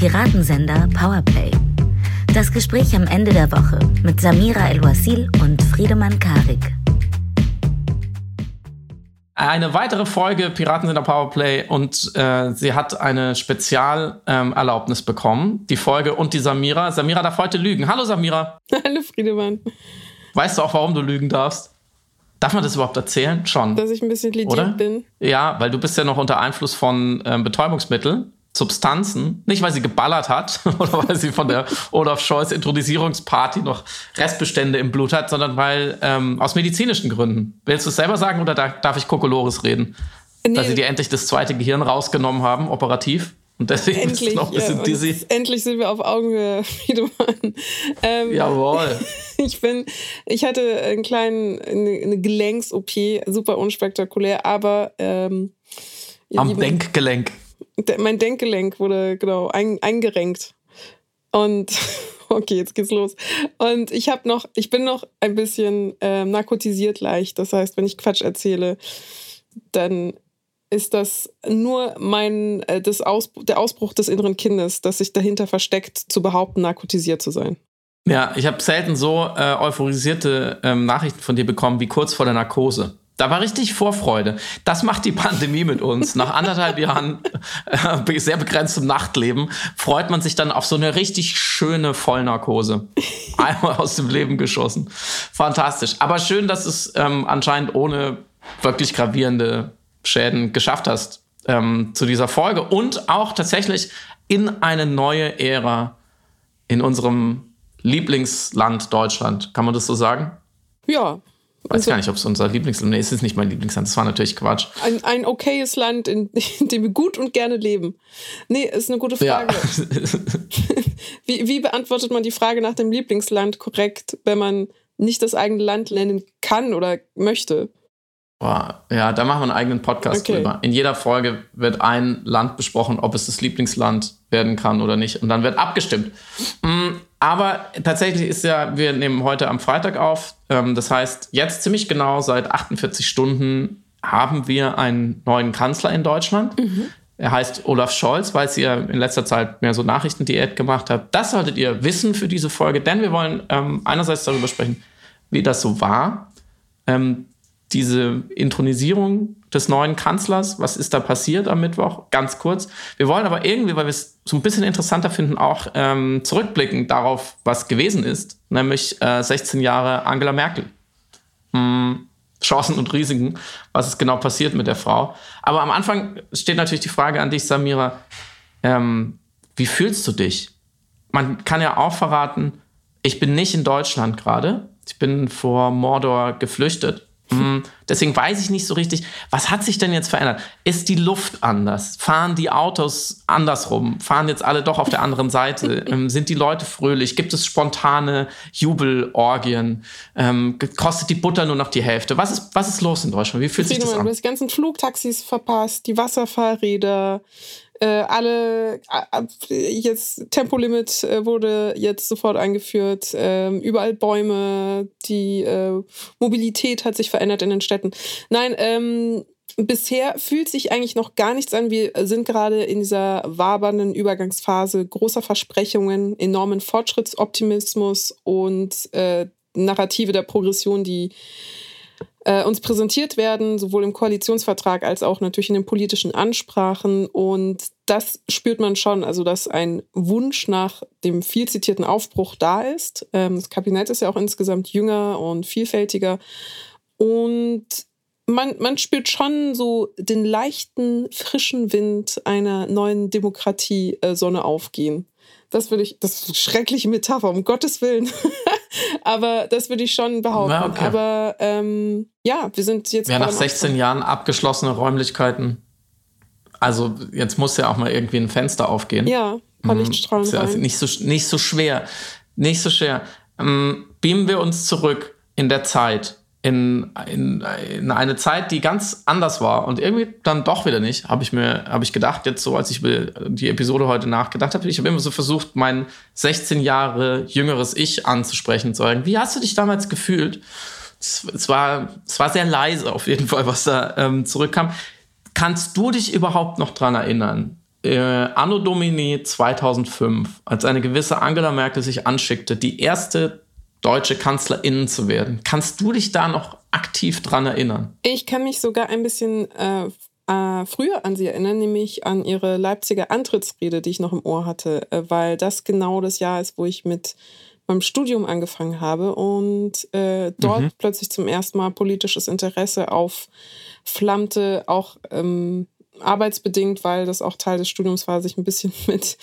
Piratensender Powerplay. Das Gespräch am Ende der Woche mit Samira El-Wasil und Friedemann Karik. Eine weitere Folge Piratensender Powerplay und äh, sie hat eine Spezialerlaubnis ähm, bekommen. Die Folge und die Samira. Samira darf heute lügen. Hallo Samira. Hallo Friedemann. Weißt du auch, warum du lügen darfst? Darf man das überhaupt erzählen? Schon. Dass ich ein bisschen lidiert bin. Ja, weil du bist ja noch unter Einfluss von ähm, Betäubungsmitteln. Substanzen, nicht weil sie geballert hat oder weil sie von der Olaf Scholz Intronisierungsparty noch Restbestände im Blut hat, sondern weil ähm, aus medizinischen Gründen. Willst du es selber sagen oder darf ich Kokolores reden? Nee. Dass sie dir endlich das zweite Gehirn rausgenommen haben, operativ? Und deswegen endlich, ist es noch ein bisschen ja, dizzy. Endlich sind wir auf Augenhöhe, Friedemann. Ähm, Jawohl. Ich bin, ich hatte einen kleinen, eine, eine Gelenks-OP, super unspektakulär, aber ähm, am Denkgelenk. Mein Denkgelenk wurde genau ein, eingerenkt. Und okay, jetzt geht's los. Und ich habe noch, ich bin noch ein bisschen äh, narkotisiert leicht. Das heißt, wenn ich Quatsch erzähle, dann ist das nur mein, äh, das Aus, der Ausbruch des inneren Kindes, das sich dahinter versteckt, zu behaupten, narkotisiert zu sein. Ja, ich habe selten so äh, euphorisierte ähm, Nachrichten von dir bekommen wie kurz vor der Narkose. Da war richtig Vorfreude. Das macht die Pandemie mit uns. Nach anderthalb Jahren äh, sehr begrenztem Nachtleben freut man sich dann auf so eine richtig schöne Vollnarkose. Einmal aus dem Leben geschossen. Fantastisch. Aber schön, dass es ähm, anscheinend ohne wirklich gravierende Schäden geschafft hast ähm, zu dieser Folge und auch tatsächlich in eine neue Ära in unserem Lieblingsland Deutschland. Kann man das so sagen? Ja. Weiß also, gar nicht, ob es unser Lieblingsland ist. Nee, es ist nicht mein Lieblingsland. Das war natürlich Quatsch. Ein, ein okayes Land, in, in, dem wir gut und gerne leben. Nee, ist eine gute Frage. Ja. wie, wie beantwortet man die Frage nach dem Lieblingsland korrekt, wenn man nicht das eigene Land nennen kann oder möchte? Boah, ja, da machen wir einen eigenen Podcast okay. drüber. In jeder Folge wird ein Land besprochen, ob es das Lieblingsland werden kann oder nicht. Und dann wird abgestimmt. Mm, aber tatsächlich ist ja, wir nehmen heute am Freitag auf. Ähm, das heißt, jetzt ziemlich genau seit 48 Stunden haben wir einen neuen Kanzler in Deutschland. Mhm. Er heißt Olaf Scholz, weil sie ja in letzter Zeit mehr so Nachrichtendiät gemacht hat. Das solltet ihr wissen für diese Folge, denn wir wollen ähm, einerseits darüber sprechen, wie das so war. Ähm, diese Intronisierung des neuen Kanzlers. Was ist da passiert am Mittwoch? Ganz kurz. Wir wollen aber irgendwie, weil wir es so ein bisschen interessanter finden, auch ähm, zurückblicken darauf, was gewesen ist, nämlich äh, 16 Jahre Angela Merkel. Hm, Chancen und Risiken, was ist genau passiert mit der Frau. Aber am Anfang steht natürlich die Frage an dich, Samira, ähm, wie fühlst du dich? Man kann ja auch verraten, ich bin nicht in Deutschland gerade. Ich bin vor Mordor geflüchtet deswegen weiß ich nicht so richtig, was hat sich denn jetzt verändert? Ist die Luft anders? Fahren die Autos andersrum? Fahren jetzt alle doch auf der anderen Seite? ähm, sind die Leute fröhlich? Gibt es spontane Jubelorgien? Ähm, kostet die Butter nur noch die Hälfte? Was ist, was ist los in Deutschland? Wie fühlt sich das an? Du hast die ganzen Flugtaxis verpasst, die Wasserfahrräder, alle äh, jetzt Tempolimit äh, wurde jetzt sofort eingeführt, äh, überall Bäume, die äh, Mobilität hat sich verändert in den Städten. Nein, ähm, bisher fühlt sich eigentlich noch gar nichts an. Wir sind gerade in dieser wabernden Übergangsphase großer Versprechungen, enormen Fortschrittsoptimismus und äh, Narrative der Progression, die äh, uns präsentiert werden, sowohl im Koalitionsvertrag als auch natürlich in den politischen Ansprachen. Und das spürt man schon, also dass ein Wunsch nach dem viel zitierten Aufbruch da ist. Ähm, das Kabinett ist ja auch insgesamt jünger und vielfältiger. Und man, man spürt schon so den leichten, frischen Wind einer neuen Demokratie-Sonne äh, aufgehen. Das würde ich, das ist eine schreckliche Metapher, um Gottes Willen. Aber das würde ich schon behaupten. Ja, okay. Aber ähm, ja, wir sind jetzt. Ja, nach 16 Jahren abgeschlossene Räumlichkeiten. Also jetzt muss ja auch mal irgendwie ein Fenster aufgehen. Ja, paar mhm. Lichtstrahlen. Ist ja nicht so, nicht so schwer. Nicht so schwer. Ähm, beamen wir uns zurück in der Zeit in, in, in eine Zeit, die ganz anders war und irgendwie dann doch wieder nicht, habe ich mir habe ich gedacht, jetzt so, als ich die Episode heute nachgedacht habe, ich habe immer so versucht, mein 16 Jahre jüngeres Ich anzusprechen, zu sagen, wie hast du dich damals gefühlt? Es, es war, es war sehr leise auf jeden Fall, was da ähm, zurückkam. Kannst du dich überhaupt noch dran erinnern, äh, Anno Domini 2005, als eine gewisse Angela Merkel sich anschickte, die erste deutsche Kanzlerin zu werden. Kannst du dich da noch aktiv dran erinnern? Ich kann mich sogar ein bisschen äh, äh, früher an sie erinnern, nämlich an ihre Leipziger Antrittsrede, die ich noch im Ohr hatte, äh, weil das genau das Jahr ist, wo ich mit meinem Studium angefangen habe und äh, dort mhm. plötzlich zum ersten Mal politisches Interesse aufflammte, auch ähm, arbeitsbedingt, weil das auch Teil des Studiums war, sich ein bisschen mit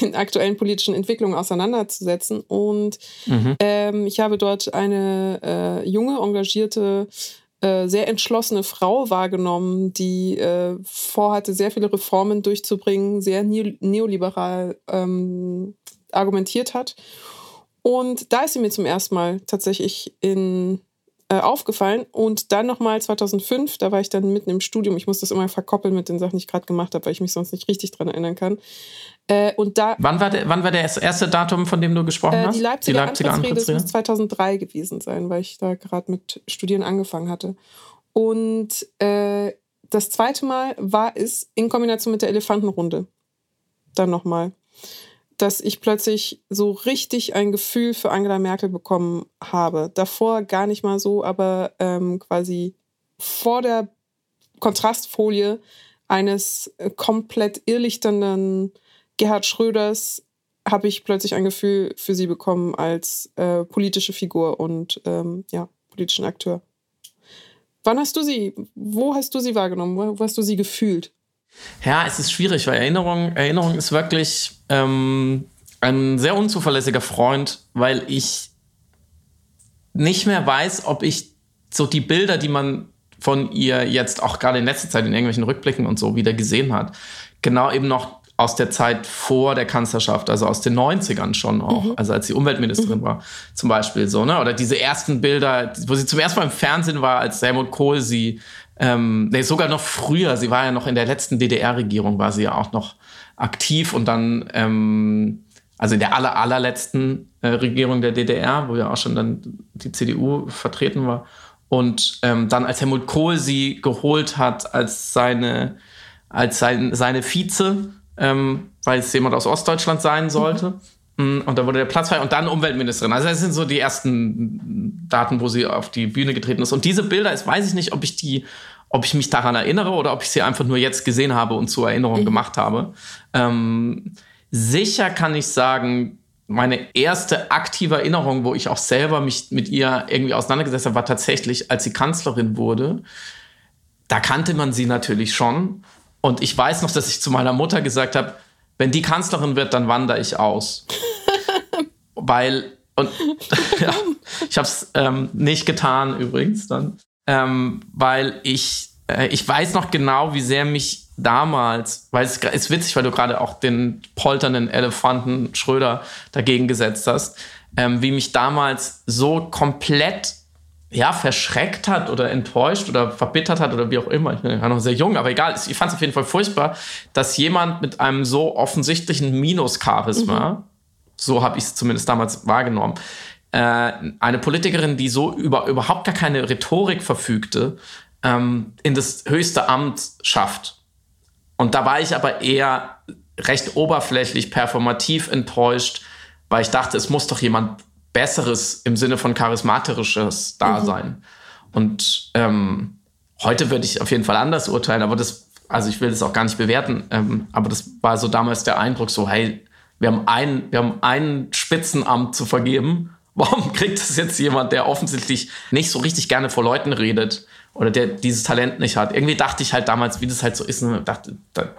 den aktuellen politischen Entwicklungen auseinanderzusetzen. Und mhm. ähm, ich habe dort eine äh, junge, engagierte, äh, sehr entschlossene Frau wahrgenommen, die äh, vorhatte, sehr viele Reformen durchzubringen, sehr neoliberal ähm, argumentiert hat. Und da ist sie mir zum ersten Mal tatsächlich in äh, aufgefallen. Und dann nochmal 2005, da war ich dann mitten im Studium. Ich muss das immer verkoppeln mit den Sachen, die ich gerade gemacht habe, weil ich mich sonst nicht richtig dran erinnern kann. Äh, und da, wann, war der, wann war das erste Datum, von dem du gesprochen äh, hast? Die Leipziger, die Leipziger Antrittsrede, muss 2003 gewesen sein, weil ich da gerade mit Studieren angefangen hatte. Und äh, das zweite Mal war es in Kombination mit der Elefantenrunde. Dann nochmal dass ich plötzlich so richtig ein Gefühl für Angela Merkel bekommen habe. Davor gar nicht mal so, aber ähm, quasi vor der Kontrastfolie eines äh, komplett irrlichternden Gerhard Schröders habe ich plötzlich ein Gefühl für sie bekommen als äh, politische Figur und ähm, ja, politischen Akteur. Wann hast du sie, wo hast du sie wahrgenommen? Wo, wo hast du sie gefühlt? Ja, es ist schwierig, weil Erinnerung, Erinnerung ist wirklich ähm, ein sehr unzuverlässiger Freund, weil ich nicht mehr weiß, ob ich so die Bilder, die man von ihr jetzt auch gerade in letzter Zeit in irgendwelchen Rückblicken und so wieder gesehen hat, genau eben noch aus der Zeit vor der Kanzlerschaft, also aus den 90ern schon auch, mhm. also als sie Umweltministerin mhm. war, zum Beispiel so, ne? Oder diese ersten Bilder, wo sie zum ersten Mal im Fernsehen war, als Helmut Kohl sie ähm, nee, sogar noch früher. Sie war ja noch in der letzten DDR-Regierung, war sie ja auch noch aktiv und dann, ähm, also in der aller, allerletzten äh, Regierung der DDR, wo ja auch schon dann die CDU vertreten war. Und ähm, dann, als Helmut Kohl sie geholt hat als seine, als sein, seine Vize, ähm, weil es jemand aus Ostdeutschland sein sollte. Mhm. Und da wurde der Platz frei und dann Umweltministerin. Also das sind so die ersten Daten, wo sie auf die Bühne getreten ist. Und diese Bilder, jetzt weiß ich nicht, ob ich die, ob ich mich daran erinnere oder ob ich sie einfach nur jetzt gesehen habe und zur Erinnerung mhm. gemacht habe. Ähm, sicher kann ich sagen, meine erste aktive Erinnerung, wo ich auch selber mich mit ihr irgendwie auseinandergesetzt habe, war tatsächlich, als sie Kanzlerin wurde. Da kannte man sie natürlich schon. Und ich weiß noch, dass ich zu meiner Mutter gesagt habe, wenn die Kanzlerin wird, dann wandere ich aus. Weil, und ja, ich habe es ähm, nicht getan übrigens dann, ähm, weil ich, äh, ich weiß noch genau, wie sehr mich damals, weil es ist witzig, weil du gerade auch den polternden Elefanten Schröder dagegen gesetzt hast, ähm, wie mich damals so komplett ja, verschreckt hat oder enttäuscht oder verbittert hat oder wie auch immer. Ich bin ja noch sehr jung, aber egal. Ich fand es auf jeden Fall furchtbar, dass jemand mit einem so offensichtlichen Minus-Charisma, mhm. so habe ich es zumindest damals wahrgenommen, äh, eine Politikerin, die so über überhaupt gar keine Rhetorik verfügte, ähm, in das höchste Amt schafft. Und da war ich aber eher recht oberflächlich, performativ enttäuscht, weil ich dachte, es muss doch jemand Besseres im Sinne von charismatisches da mhm. sein. Und ähm, heute würde ich auf jeden Fall anders urteilen, aber das, also ich will das auch gar nicht bewerten, ähm, aber das war so damals der Eindruck, so, hey, wir haben ein, wir haben ein Spitzenamt zu vergeben. Warum kriegt es jetzt jemand, der offensichtlich nicht so richtig gerne vor Leuten redet oder der dieses Talent nicht hat? Irgendwie dachte ich halt damals, wie das halt so ist, und dachte, da,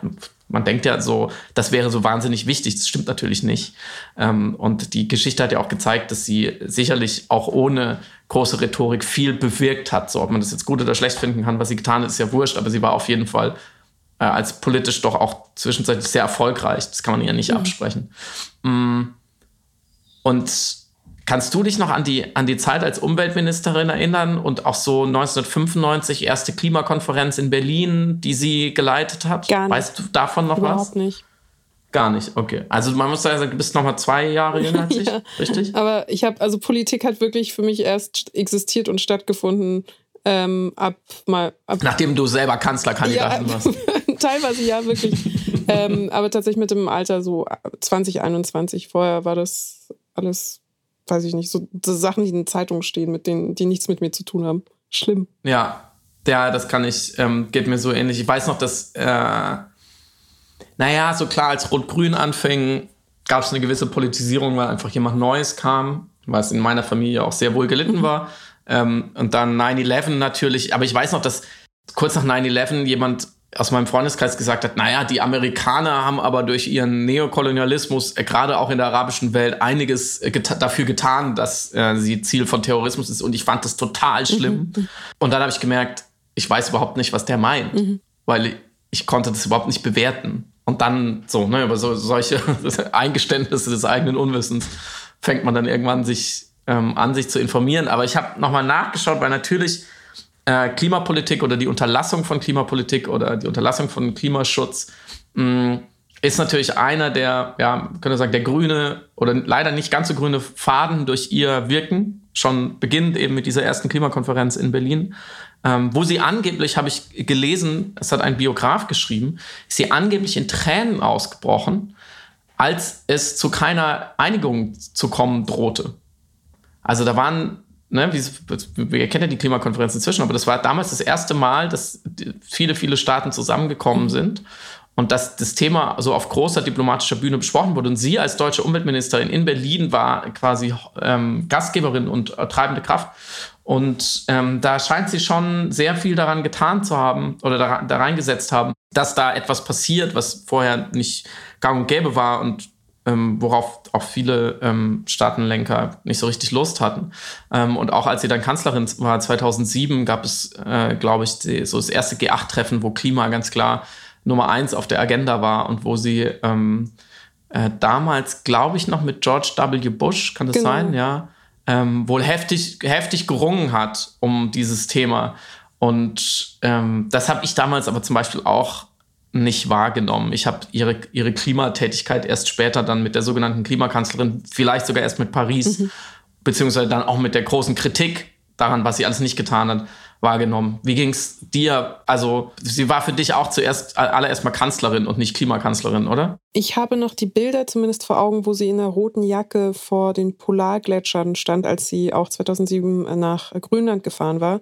man denkt ja so, das wäre so wahnsinnig wichtig. Das stimmt natürlich nicht. Ähm, und die Geschichte hat ja auch gezeigt, dass sie sicherlich auch ohne große Rhetorik viel bewirkt hat. So, ob man das jetzt gut oder schlecht finden kann, was sie getan hat, ist ja wurscht, aber sie war auf jeden Fall äh, als politisch doch auch zwischenzeitlich sehr erfolgreich. Das kann man ihr nicht mhm. absprechen. Mm. Und Kannst du dich noch an die, an die Zeit als Umweltministerin erinnern und auch so 1995 erste Klimakonferenz in Berlin, die sie geleitet hat? Gar nicht. Weißt du davon noch Überhaupt was? Überhaupt nicht. Gar nicht, okay. Also man muss sagen, du bist noch mal zwei Jahre jünger als ich, ja. richtig? Aber ich habe, also Politik hat wirklich für mich erst existiert und stattgefunden ähm, ab mal. Ab Nachdem du selber Kanzlerkandidatin ja, warst. teilweise ja, wirklich. ähm, aber tatsächlich mit dem Alter so 2021. Vorher war das alles, weiß ich nicht, so, Sachen, die in Zeitungen stehen, mit denen, die nichts mit mir zu tun haben. Schlimm. Ja, ja, das kann ich, ähm, geht mir so ähnlich. Ich weiß noch, dass, äh, naja, so klar, als Rot-Grün anfing, gab es eine gewisse Politisierung, weil einfach jemand Neues kam, was in meiner Familie auch sehr wohl gelitten mhm. war. Ähm, und dann 9-11 natürlich, aber ich weiß noch, dass kurz nach 9-11 jemand aus meinem Freundeskreis gesagt hat, naja, die Amerikaner haben aber durch ihren Neokolonialismus äh, gerade auch in der arabischen Welt einiges äh, geta dafür getan, dass äh, sie Ziel von Terrorismus ist. Und ich fand das total schlimm. Mhm. Und dann habe ich gemerkt, ich weiß überhaupt nicht, was der meint, mhm. weil ich, ich, konnte das überhaupt nicht bewerten. Und dann so, ne, über so, solche Eingeständnisse des eigenen Unwissens fängt man dann irgendwann sich ähm, an, sich zu informieren. Aber ich habe nochmal nachgeschaut, weil natürlich äh, Klimapolitik oder die Unterlassung von Klimapolitik oder die Unterlassung von Klimaschutz mh, mm, ist natürlich einer der, ja, könnte sagen, der grüne oder leider nicht ganz so grüne Faden durch ihr Wirken. Schon beginnt eben mit dieser ersten Klimakonferenz in Berlin, ähm, wo sie angeblich, habe ich gelesen, es hat ein Biograf geschrieben, ist sie angeblich in Tränen ausgebrochen, als es zu keiner Einigung zu kommen drohte. Also da waren ne, wir kennen ja die Klimakonferenz inzwischen, aber das war damals das erste Mal, dass viele, viele Staaten zusammengekommen sind und dass das Thema so auf großer diplomatischer Bühne besprochen wurde. Und sie als deutsche Umweltministerin in Berlin war quasi ähm, Gastgeberin und äh, treibende Kraft. Und ähm, da scheint sie schon sehr viel daran getan zu haben oder da, da reingesetzt haben, dass da etwas passiert, was vorher nicht gang und gäbe war. Und ähm, worauf auch viele ähm, Staatenlenker nicht so richtig Lust hatten. Ähm, und auch als sie dann Kanzlerin war, 2007, gab es, äh, glaube ich, die, so das erste G8-Treffen, wo Klima ganz klar Nummer eins auf der Agenda war und wo sie ähm, äh, damals, glaube ich, noch mit George W. Bush, kann das genau. sein, ja, ähm, wohl heftig, heftig gerungen hat um dieses Thema. Und ähm, das habe ich damals aber zum Beispiel auch nicht wahrgenommen. Ich habe ihre, ihre Klimatätigkeit erst später dann mit der sogenannten Klimakanzlerin, vielleicht sogar erst mit Paris, mhm. beziehungsweise dann auch mit der großen Kritik daran, was sie alles nicht getan hat, wahrgenommen. Wie ging es dir? Also, sie war für dich auch zuerst allererst mal Kanzlerin und nicht Klimakanzlerin, oder? Ich habe noch die Bilder zumindest vor Augen, wo sie in der roten Jacke vor den Polargletschern stand, als sie auch 2007 nach Grönland gefahren war.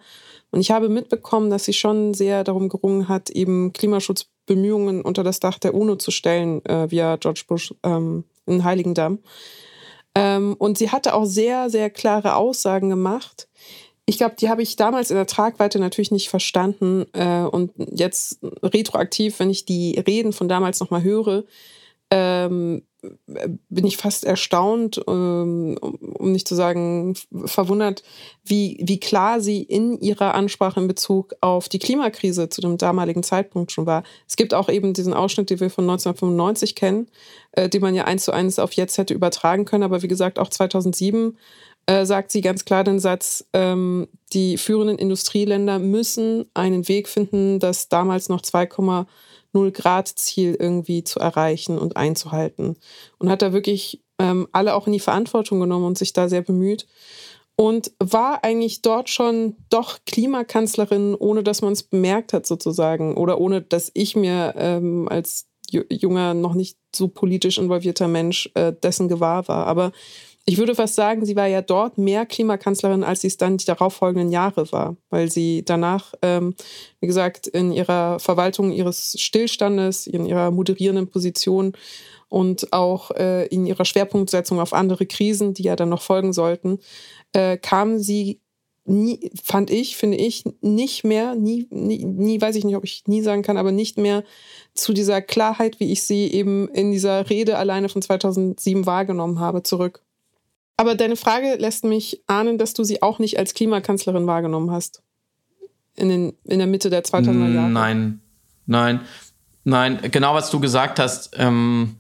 Und ich habe mitbekommen, dass sie schon sehr darum gerungen hat, eben Klimaschutzbemühungen unter das Dach der UNO zu stellen, äh, via George Bush ähm, in Heiligendamm. Ähm, und sie hatte auch sehr, sehr klare Aussagen gemacht. Ich glaube, die habe ich damals in der Tragweite natürlich nicht verstanden. Äh, und jetzt retroaktiv, wenn ich die Reden von damals nochmal höre, ähm, bin ich fast erstaunt, ähm, um nicht zu sagen verwundert, wie, wie klar sie in ihrer Ansprache in Bezug auf die Klimakrise zu dem damaligen Zeitpunkt schon war. Es gibt auch eben diesen Ausschnitt, den wir von 1995 kennen, äh, den man ja eins zu eins auf jetzt hätte übertragen können. Aber wie gesagt, auch 2007 äh, sagt sie ganz klar den Satz, ähm, die führenden Industrieländer müssen einen Weg finden, das damals noch 2, Null-Grad-Ziel irgendwie zu erreichen und einzuhalten. Und hat da wirklich ähm, alle auch in die Verantwortung genommen und sich da sehr bemüht. Und war eigentlich dort schon doch Klimakanzlerin, ohne dass man es bemerkt hat, sozusagen. Oder ohne dass ich mir ähm, als junger, noch nicht so politisch involvierter Mensch äh, dessen gewahr war. Aber ich würde fast sagen, sie war ja dort mehr Klimakanzlerin, als sie es dann die darauffolgenden Jahre war, weil sie danach, ähm, wie gesagt, in ihrer Verwaltung ihres Stillstandes, in ihrer moderierenden Position und auch äh, in ihrer Schwerpunktsetzung auf andere Krisen, die ja dann noch folgen sollten, äh, kam sie nie, fand ich, finde ich, nicht mehr, nie, nie, nie, weiß ich nicht, ob ich nie sagen kann, aber nicht mehr zu dieser Klarheit, wie ich sie eben in dieser Rede alleine von 2007 wahrgenommen habe, zurück. Aber deine Frage lässt mich ahnen, dass du sie auch nicht als Klimakanzlerin wahrgenommen hast. In, den, in der Mitte der 2000er Jahre. Nein, nein, nein. Genau, was du gesagt hast. Ähm,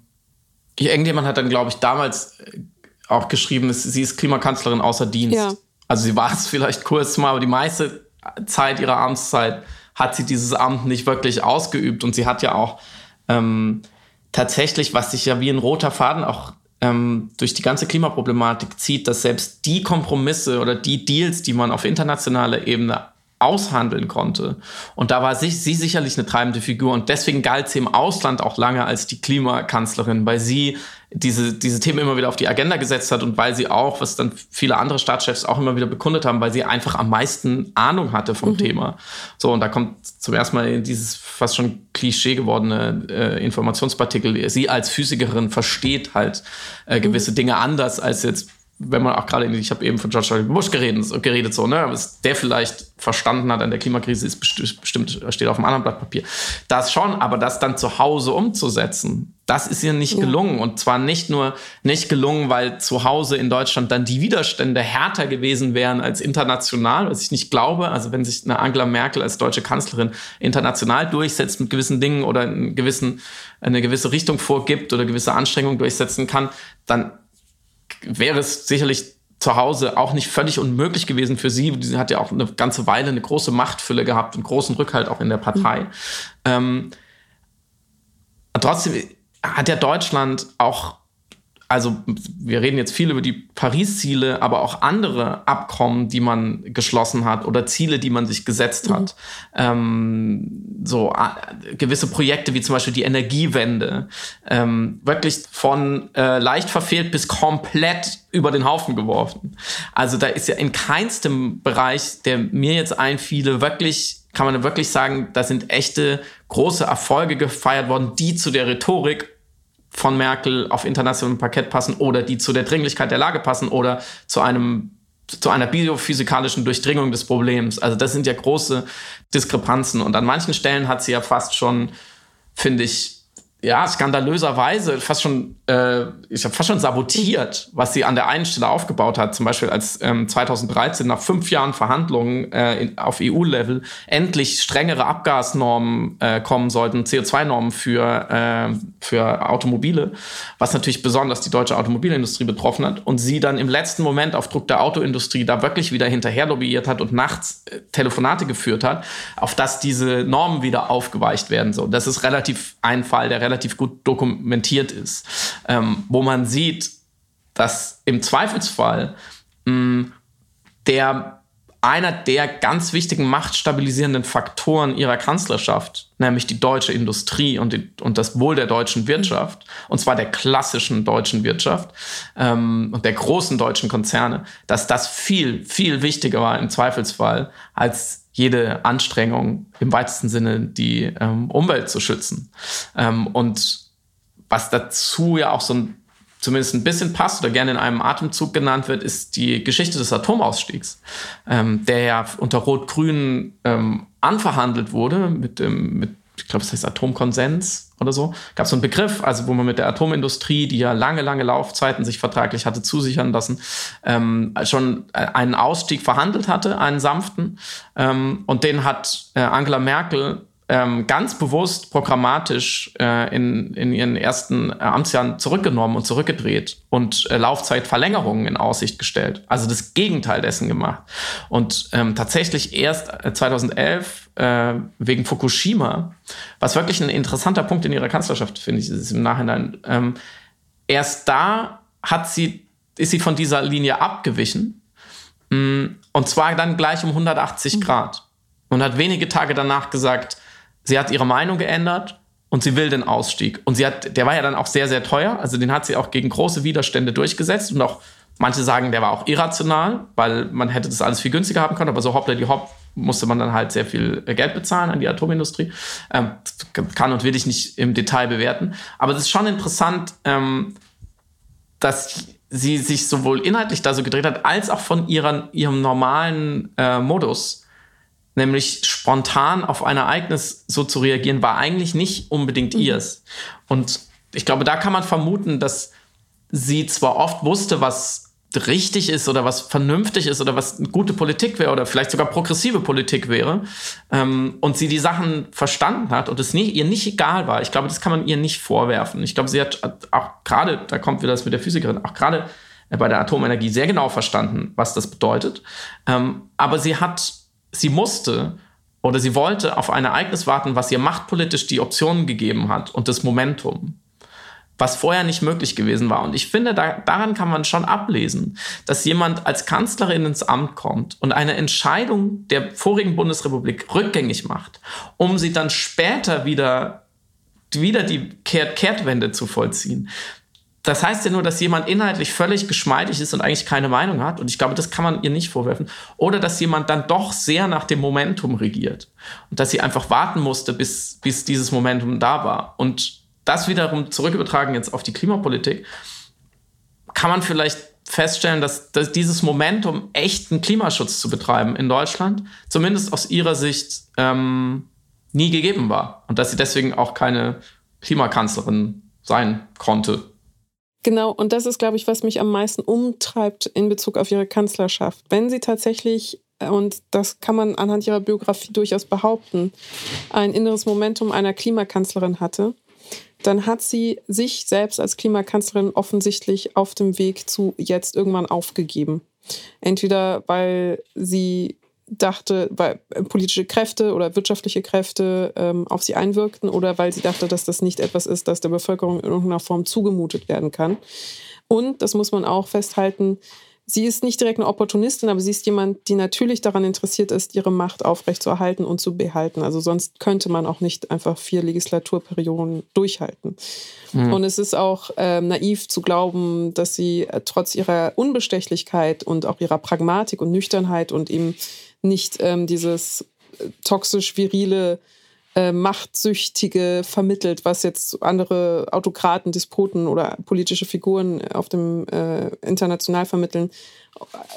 irgendjemand hat dann, glaube ich, damals äh, auch geschrieben, sie ist Klimakanzlerin außer Dienst. Ja. Also sie war es vielleicht kurz mal, aber die meiste Zeit ihrer Amtszeit hat sie dieses Amt nicht wirklich ausgeübt. Und sie hat ja auch ähm, tatsächlich, was sich ja wie ein roter Faden auch ähm, durch die ganze Klimaproblematik zieht, dass selbst die Kompromisse oder die Deals, die man auf internationaler Ebene aushandeln konnte. Und da war sie, sie sicherlich eine treibende Figur. Und deswegen galt sie im Ausland auch lange als die Klimakanzlerin, weil sie diese, diese Themen immer wieder auf die Agenda gesetzt hat und weil sie auch, was dann viele andere Staatschefs auch immer wieder bekundet haben, weil sie einfach am meisten Ahnung hatte vom mhm. Thema. So, und da kommt zum ersten Mal dieses fast schon Klischee gewordene äh, Informationspartikel. Sie als Physikerin versteht halt äh, gewisse mhm. Dinge anders als jetzt wenn man auch gerade, ich habe eben von George W. Bush geredet, geredet so, ne, was der vielleicht verstanden hat an der Klimakrise, ist bestimmt, steht auf einem anderen Blatt Papier. Das schon, aber das dann zu Hause umzusetzen, das ist ihr nicht ja. gelungen. Und zwar nicht nur nicht gelungen, weil zu Hause in Deutschland dann die Widerstände härter gewesen wären als international, was ich nicht glaube. Also wenn sich eine Angela Merkel als deutsche Kanzlerin international durchsetzt mit gewissen Dingen oder einen gewissen, eine gewisse Richtung vorgibt oder gewisse Anstrengungen durchsetzen kann, dann wäre es sicherlich zu Hause auch nicht völlig unmöglich gewesen für sie. Sie hat ja auch eine ganze Weile eine große Machtfülle gehabt und großen Rückhalt auch in der Partei. Mhm. Ähm, trotzdem hat ja Deutschland auch also wir reden jetzt viel über die Paris-Ziele, aber auch andere Abkommen, die man geschlossen hat oder Ziele, die man sich gesetzt mhm. hat. Ähm, so äh, gewisse Projekte wie zum Beispiel die Energiewende, ähm, wirklich von äh, leicht verfehlt bis komplett über den Haufen geworfen. Also da ist ja in keinstem Bereich, der mir jetzt einfiele, wirklich kann man wirklich sagen, da sind echte große Erfolge gefeiert worden, die zu der Rhetorik von Merkel auf internationalem Parkett passen oder die zu der Dringlichkeit der Lage passen oder zu einem zu einer biophysikalischen Durchdringung des Problems. Also das sind ja große Diskrepanzen. Und an manchen Stellen hat sie ja fast schon, finde ich, ja, skandalöserweise fast schon, äh, ich habe fast schon sabotiert, was sie an der einen Stelle aufgebaut hat. Zum Beispiel als ähm, 2013 nach fünf Jahren Verhandlungen äh, in, auf EU-Level endlich strengere Abgasnormen äh, kommen sollten, CO2-Normen für, äh, für Automobile, was natürlich besonders die deutsche Automobilindustrie betroffen hat. Und sie dann im letzten Moment auf Druck der Autoindustrie da wirklich wieder hinterher lobbyiert hat und nachts äh, Telefonate geführt hat, auf dass diese Normen wieder aufgeweicht werden. So, das ist relativ ein Fall, der relativ gut dokumentiert ist, ähm, wo man sieht, dass im Zweifelsfall mh, mm, der einer der ganz wichtigen machtstabilisierenden Faktoren ihrer Kanzlerschaft, nämlich die deutsche Industrie und, die, und das Wohl der deutschen Wirtschaft, und zwar der klassischen deutschen Wirtschaft ähm, und der großen deutschen Konzerne, dass das viel, viel wichtiger war im Zweifelsfall als jede Anstrengung im weitesten Sinne die ähm, Umwelt zu schützen. Ähm, und was dazu ja auch so ein, zumindest ein bisschen passt oder gerne in einem Atemzug genannt wird, ist die Geschichte des Atomausstiegs, ähm, der ja unter Rot-Grün ähm, anverhandelt wurde mit, dem, mit ich glaube, es heißt Atomkonsens oder so, gab es so einen Begriff, also wo man mit der Atomindustrie, die ja lange, lange Laufzeiten sich vertraglich hatte zusichern lassen, ähm, schon einen Ausstieg verhandelt hatte, einen sanften. Ähm, und den hat äh, Angela Merkel ähm, ganz bewusst programmatisch äh, in, in ihren ersten äh, Amtsjahren zurückgenommen und zurückgedreht und äh, Laufzeitverlängerungen in Aussicht gestellt. Also das Gegenteil dessen gemacht. Und ähm, tatsächlich erst 2011 äh, äh, wegen Fukushima, was wirklich ein interessanter Punkt in ihrer Kanzlerschaft, finde ich, ist im Nachhinein. Ähm, erst da hat sie, ist sie von dieser Linie abgewichen. Mm, und zwar dann gleich um 180 mhm. Grad. Und hat wenige Tage danach gesagt, sie hat ihre Meinung geändert und sie will den Ausstieg. Und sie hat, der war ja dann auch sehr, sehr teuer. Also den hat sie auch gegen große Widerstände durchgesetzt und auch manche sagen, der war auch irrational, weil man hätte das alles viel günstiger haben können. Aber so hoppla die hopp musste man dann halt sehr viel Geld bezahlen an die Atomindustrie. Ähm, kann und will ich nicht im Detail bewerten. Aber es ist schon interessant, ähm, dass sie sich sowohl inhaltlich da so gedreht hat, als auch von ihren, ihrem normalen äh, Modus nämlich spontan auf ein Ereignis so zu reagieren, war eigentlich nicht unbedingt mhm. ihrs. Und ich glaube, da kann man vermuten, dass sie zwar oft wusste, was richtig ist oder was vernünftig ist oder was gute Politik wäre oder vielleicht sogar progressive Politik wäre ähm, und sie die Sachen verstanden hat und es nie, ihr nicht egal war. Ich glaube, das kann man ihr nicht vorwerfen. Ich glaube, sie hat auch gerade, da kommt wieder das mit der Physikerin, auch gerade bei der Atomenergie sehr genau verstanden, was das bedeutet. Ähm, aber sie hat sie musste oder sie wollte auf ein Ereignis warten, was ihr machtpolitisch die Optionen gegeben hat und das Momentum. was vorher nicht möglich gewesen war. Und ich finde, da, daran kann man schon ablesen, dass jemand als Kanzlerin ins Amt kommt und eine Entscheidung der vorigen Bundesrepublik rückgängig macht, um sie dann später wieder, wieder die Kehrt Kehrtwende zu vollziehen. Das heißt ja nur, dass jemand inhaltlich völlig geschmeidig ist und eigentlich keine Meinung hat. Und ich glaube, das kann man ihr nicht vorwerfen. Oder dass jemand dann doch sehr nach dem Momentum regiert. Und dass sie einfach warten musste, bis, bis dieses Momentum da war. Und das wiederum zurückübertragen jetzt auf die Klimapolitik, kann man vielleicht feststellen, dass, dass dieses Momentum, echten Klimaschutz zu betreiben in Deutschland, zumindest aus ihrer Sicht ähm, nie gegeben war. Und dass sie deswegen auch keine Klimakanzlerin sein konnte. Genau, und das ist, glaube ich, was mich am meisten umtreibt in Bezug auf ihre Kanzlerschaft. Wenn sie tatsächlich, und das kann man anhand ihrer Biografie durchaus behaupten, ein inneres Momentum einer Klimakanzlerin hatte, dann hat sie sich selbst als Klimakanzlerin offensichtlich auf dem Weg zu jetzt irgendwann aufgegeben. Entweder weil sie dachte, weil politische Kräfte oder wirtschaftliche Kräfte ähm, auf sie einwirkten oder weil sie dachte, dass das nicht etwas ist, das der Bevölkerung in irgendeiner Form zugemutet werden kann. Und, das muss man auch festhalten, sie ist nicht direkt eine Opportunistin, aber sie ist jemand, die natürlich daran interessiert ist, ihre Macht aufrechtzuerhalten und zu behalten. Also sonst könnte man auch nicht einfach vier Legislaturperioden durchhalten. Mhm. Und es ist auch äh, naiv zu glauben, dass sie äh, trotz ihrer Unbestechlichkeit und auch ihrer Pragmatik und Nüchternheit und eben nicht ähm, dieses äh, toxisch-virile äh, Machtsüchtige vermittelt, was jetzt andere Autokraten, Despoten oder politische Figuren auf dem äh, international vermitteln.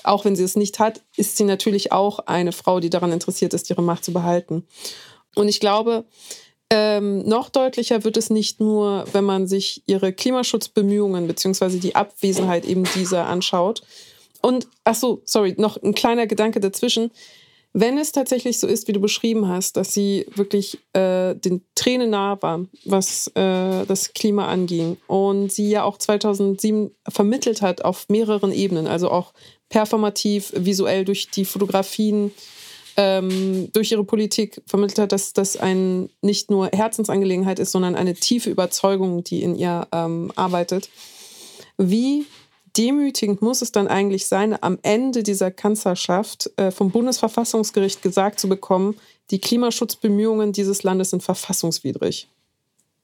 Auch wenn sie es nicht hat, ist sie natürlich auch eine Frau, die daran interessiert ist, ihre Macht zu behalten. Und ich glaube, ähm, noch deutlicher wird es nicht nur, wenn man sich ihre Klimaschutzbemühungen beziehungsweise die Abwesenheit eben dieser anschaut. Und, ach so, sorry, noch ein kleiner Gedanke dazwischen. Wenn es tatsächlich so ist, wie du beschrieben hast, dass sie wirklich äh, den Tränen nah war, was äh, das Klima anging und sie ja auch 2007 vermittelt hat auf mehreren Ebenen, also auch performativ, visuell durch die Fotografien, ähm, durch ihre Politik vermittelt hat, dass das ein nicht nur Herzensangelegenheit ist, sondern eine tiefe Überzeugung, die in ihr ähm, arbeitet. Wie demütigend muss es dann eigentlich sein, am Ende dieser Kanzlerschaft äh, vom Bundesverfassungsgericht gesagt zu bekommen, die Klimaschutzbemühungen dieses Landes sind verfassungswidrig.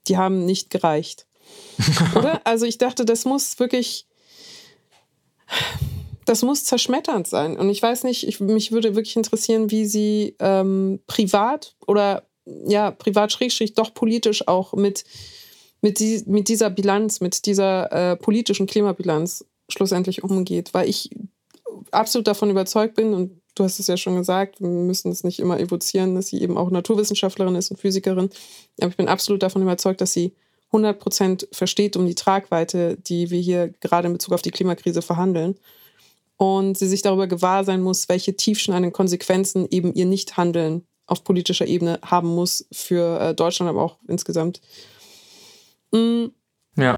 Die haben nicht gereicht. Oder? Also ich dachte, das muss wirklich, das muss zerschmetternd sein. Und ich weiß nicht, ich, mich würde wirklich interessieren, wie sie ähm, privat oder ja, privat schrägstrich doch politisch auch mit, mit, die, mit dieser Bilanz, mit dieser äh, politischen Klimabilanz schlussendlich umgeht, weil ich absolut davon überzeugt bin und du hast es ja schon gesagt, wir müssen es nicht immer evozieren, dass sie eben auch Naturwissenschaftlerin ist und Physikerin, aber ich bin absolut davon überzeugt, dass sie 100 Prozent versteht um die Tragweite, die wir hier gerade in Bezug auf die Klimakrise verhandeln. Und sie sich darüber gewahr sein muss, welche tiefschneidenden Konsequenzen eben ihr Nichthandeln auf politischer Ebene haben muss für äh, Deutschland, aber auch insgesamt. Mm. Ja.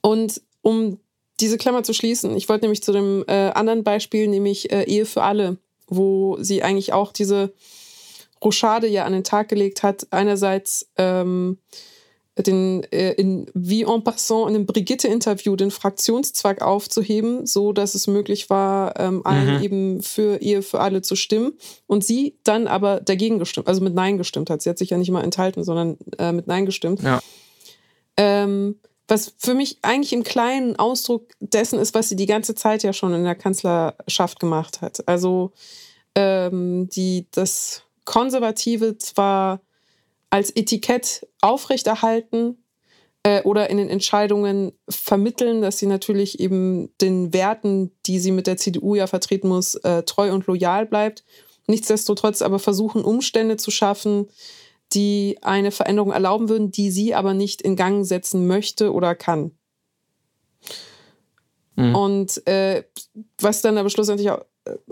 Und um diese Klammer zu schließen. Ich wollte nämlich zu dem äh, anderen Beispiel, nämlich äh, Ehe für alle, wo sie eigentlich auch diese Rochade ja an den Tag gelegt hat. Einerseits ähm, den, äh, in, wie en passant in einem Brigitte-Interview den Fraktionszweig aufzuheben, so dass es möglich war, ähm, allen mhm. eben für Ehe für alle zu stimmen. Und sie dann aber dagegen gestimmt, also mit Nein gestimmt hat. Sie hat sich ja nicht mal enthalten, sondern äh, mit Nein gestimmt. Ja. Ähm, was für mich eigentlich im kleinen Ausdruck dessen ist, was sie die ganze Zeit ja schon in der Kanzlerschaft gemacht hat. Also ähm, die das Konservative zwar als Etikett aufrechterhalten äh, oder in den Entscheidungen vermitteln, dass sie natürlich eben den Werten, die sie mit der CDU ja vertreten muss, äh, treu und loyal bleibt. Nichtsdestotrotz aber versuchen, Umstände zu schaffen, die eine Veränderung erlauben würden, die sie aber nicht in Gang setzen möchte oder kann. Mhm. Und äh, was dann aber schlussendlich äh,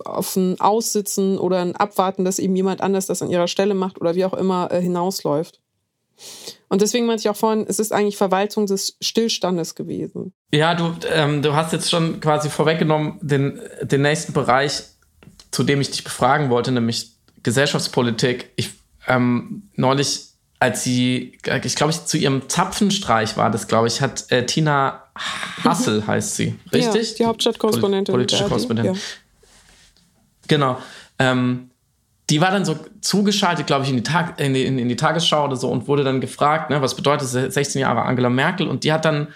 auf ein Aussitzen oder ein Abwarten, dass eben jemand anders das an ihrer Stelle macht oder wie auch immer äh, hinausläuft. Und deswegen meinte ich auch vorhin, es ist eigentlich Verwaltung des Stillstandes gewesen. Ja, du, ähm, du hast jetzt schon quasi vorweggenommen den, den nächsten Bereich, zu dem ich dich befragen wollte, nämlich Gesellschaftspolitik. Ich ähm, neulich als sie, ich glaube, zu ihrem Zapfenstreich war das, glaube ich, hat äh, Tina Hassel, heißt sie, richtig? Ja, die Hauptstadtkorrespondentin. politische Korrespondentin. Ja. Genau. Ähm, die war dann so zugeschaltet, glaube ich, in die, Tag, in, die, in die, Tagesschau oder so und wurde dann gefragt, ne, was bedeutet 16 Jahre Angela Merkel? Und die hat dann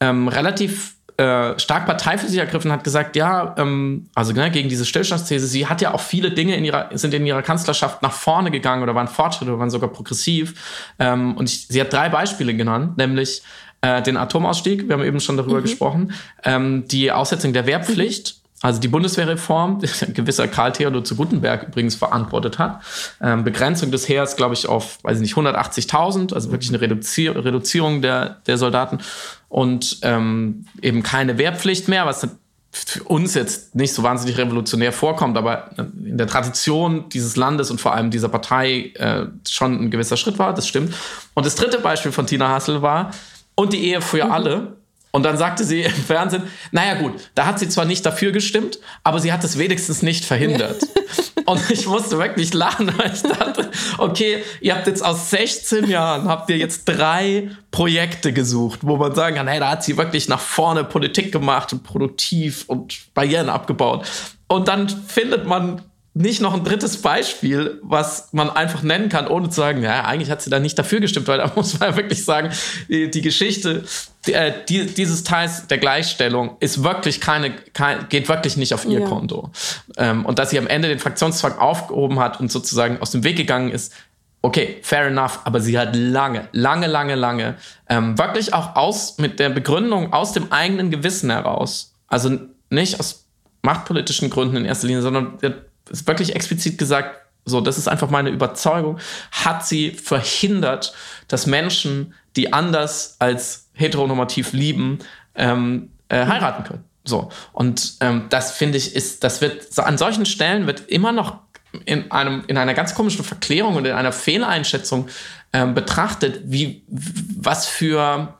ähm, relativ äh, stark Partei für sich ergriffen, hat gesagt, ja, ähm, also ne, gegen diese Stillstandsthese, sie hat ja auch viele Dinge in ihrer, sind in ihrer Kanzlerschaft nach vorne gegangen oder waren Fortschritte oder waren sogar progressiv. Ähm, und ich, sie hat drei Beispiele genannt, nämlich äh, den Atomausstieg, wir haben eben schon darüber mhm. gesprochen, ähm, die Aussetzung der Wehrpflicht. Mhm also die Bundeswehrreform, die ein gewisser Karl Theodor zu Gutenberg übrigens verantwortet hat. Ähm, Begrenzung des Heers, glaube ich, auf, weiß ich nicht, 180.000, also wirklich eine Reduzier Reduzierung der, der Soldaten und ähm, eben keine Wehrpflicht mehr, was für uns jetzt nicht so wahnsinnig revolutionär vorkommt, aber in der Tradition dieses Landes und vor allem dieser Partei äh, schon ein gewisser Schritt war, das stimmt. Und das dritte Beispiel von Tina Hassel war, und die Ehe für mhm. alle, und dann sagte sie im Fernsehen, naja gut, da hat sie zwar nicht dafür gestimmt, aber sie hat es wenigstens nicht verhindert. Und ich musste wirklich lachen, weil ich dachte, okay, ihr habt jetzt aus 16 Jahren, habt ihr jetzt drei Projekte gesucht, wo man sagen kann, hey, da hat sie wirklich nach vorne Politik gemacht und produktiv und Barrieren abgebaut. Und dann findet man nicht noch ein drittes Beispiel, was man einfach nennen kann, ohne zu sagen, ja, eigentlich hat sie da nicht dafür gestimmt, weil da muss man ja wirklich sagen, die, die Geschichte die, äh, die, dieses Teils der Gleichstellung ist wirklich keine, kein, geht wirklich nicht auf ihr ja. Konto. Ähm, und dass sie am Ende den Fraktionszwang aufgehoben hat und sozusagen aus dem Weg gegangen ist, okay, fair enough, aber sie hat lange, lange, lange, lange, ähm, wirklich auch aus, mit der Begründung aus dem eigenen Gewissen heraus, also nicht aus machtpolitischen Gründen in erster Linie, sondern ist wirklich explizit gesagt, so, das ist einfach meine Überzeugung, hat sie verhindert, dass Menschen, die anders als heteronormativ lieben, ähm, äh, heiraten können. So. Und ähm, das finde ich, ist, das wird, an solchen Stellen wird immer noch in einem, in einer ganz komischen Verklärung und in einer Fehleinschätzung ähm, betrachtet, wie, was für,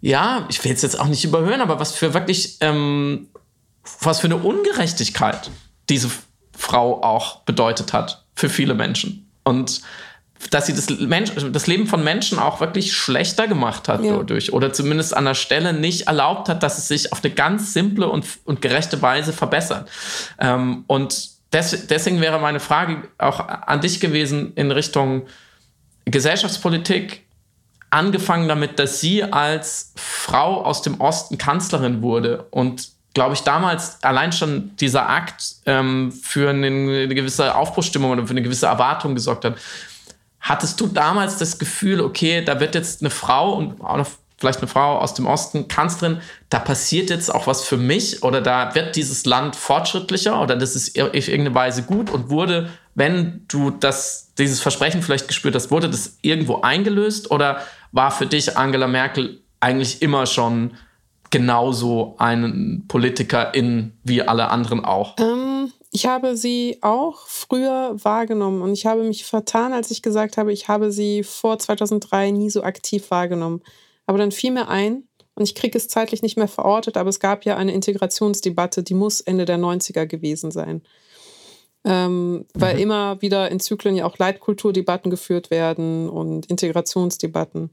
ja, ich will es jetzt auch nicht überhören, aber was für wirklich, ähm, was für eine Ungerechtigkeit diese Frau auch bedeutet hat für viele Menschen. Und dass sie das, Mensch, das Leben von Menschen auch wirklich schlechter gemacht hat ja. dadurch oder zumindest an der Stelle nicht erlaubt hat, dass es sich auf eine ganz simple und, und gerechte Weise verbessert. Ähm, und des, deswegen wäre meine Frage auch an dich gewesen in Richtung Gesellschaftspolitik, angefangen damit, dass sie als Frau aus dem Osten Kanzlerin wurde und glaube ich, damals allein schon dieser Akt ähm, für eine, eine gewisse Aufbruchstimmung oder für eine gewisse Erwartung gesorgt hat. Hattest du damals das Gefühl, okay, da wird jetzt eine Frau und auch noch vielleicht eine Frau aus dem Osten Kanzlerin, da passiert jetzt auch was für mich oder da wird dieses Land fortschrittlicher oder das ist auf irgendeine Weise gut und wurde, wenn du das, dieses Versprechen vielleicht gespürt hast, wurde das irgendwo eingelöst oder war für dich Angela Merkel eigentlich immer schon genauso ein Politikerin wie alle anderen auch? Ähm, ich habe sie auch früher wahrgenommen und ich habe mich vertan, als ich gesagt habe, ich habe sie vor 2003 nie so aktiv wahrgenommen. Aber dann fiel mir ein, und ich kriege es zeitlich nicht mehr verortet, aber es gab ja eine Integrationsdebatte, die muss Ende der 90er gewesen sein. Ähm, weil mhm. immer wieder in Zyklen ja auch Leitkulturdebatten geführt werden und Integrationsdebatten.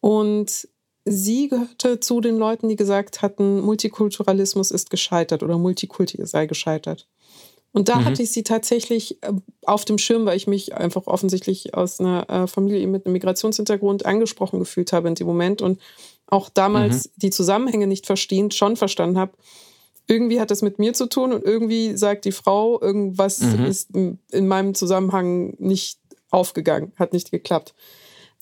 Und sie gehörte zu den Leuten, die gesagt hatten, Multikulturalismus ist gescheitert oder Multikulti sei gescheitert. Und da mhm. hatte ich sie tatsächlich äh, auf dem Schirm, weil ich mich einfach offensichtlich aus einer äh, Familie mit einem Migrationshintergrund angesprochen gefühlt habe in dem Moment und auch damals mhm. die Zusammenhänge nicht verstehend schon verstanden habe. Irgendwie hat das mit mir zu tun und irgendwie sagt die Frau, irgendwas mhm. ist in meinem Zusammenhang nicht aufgegangen, hat nicht geklappt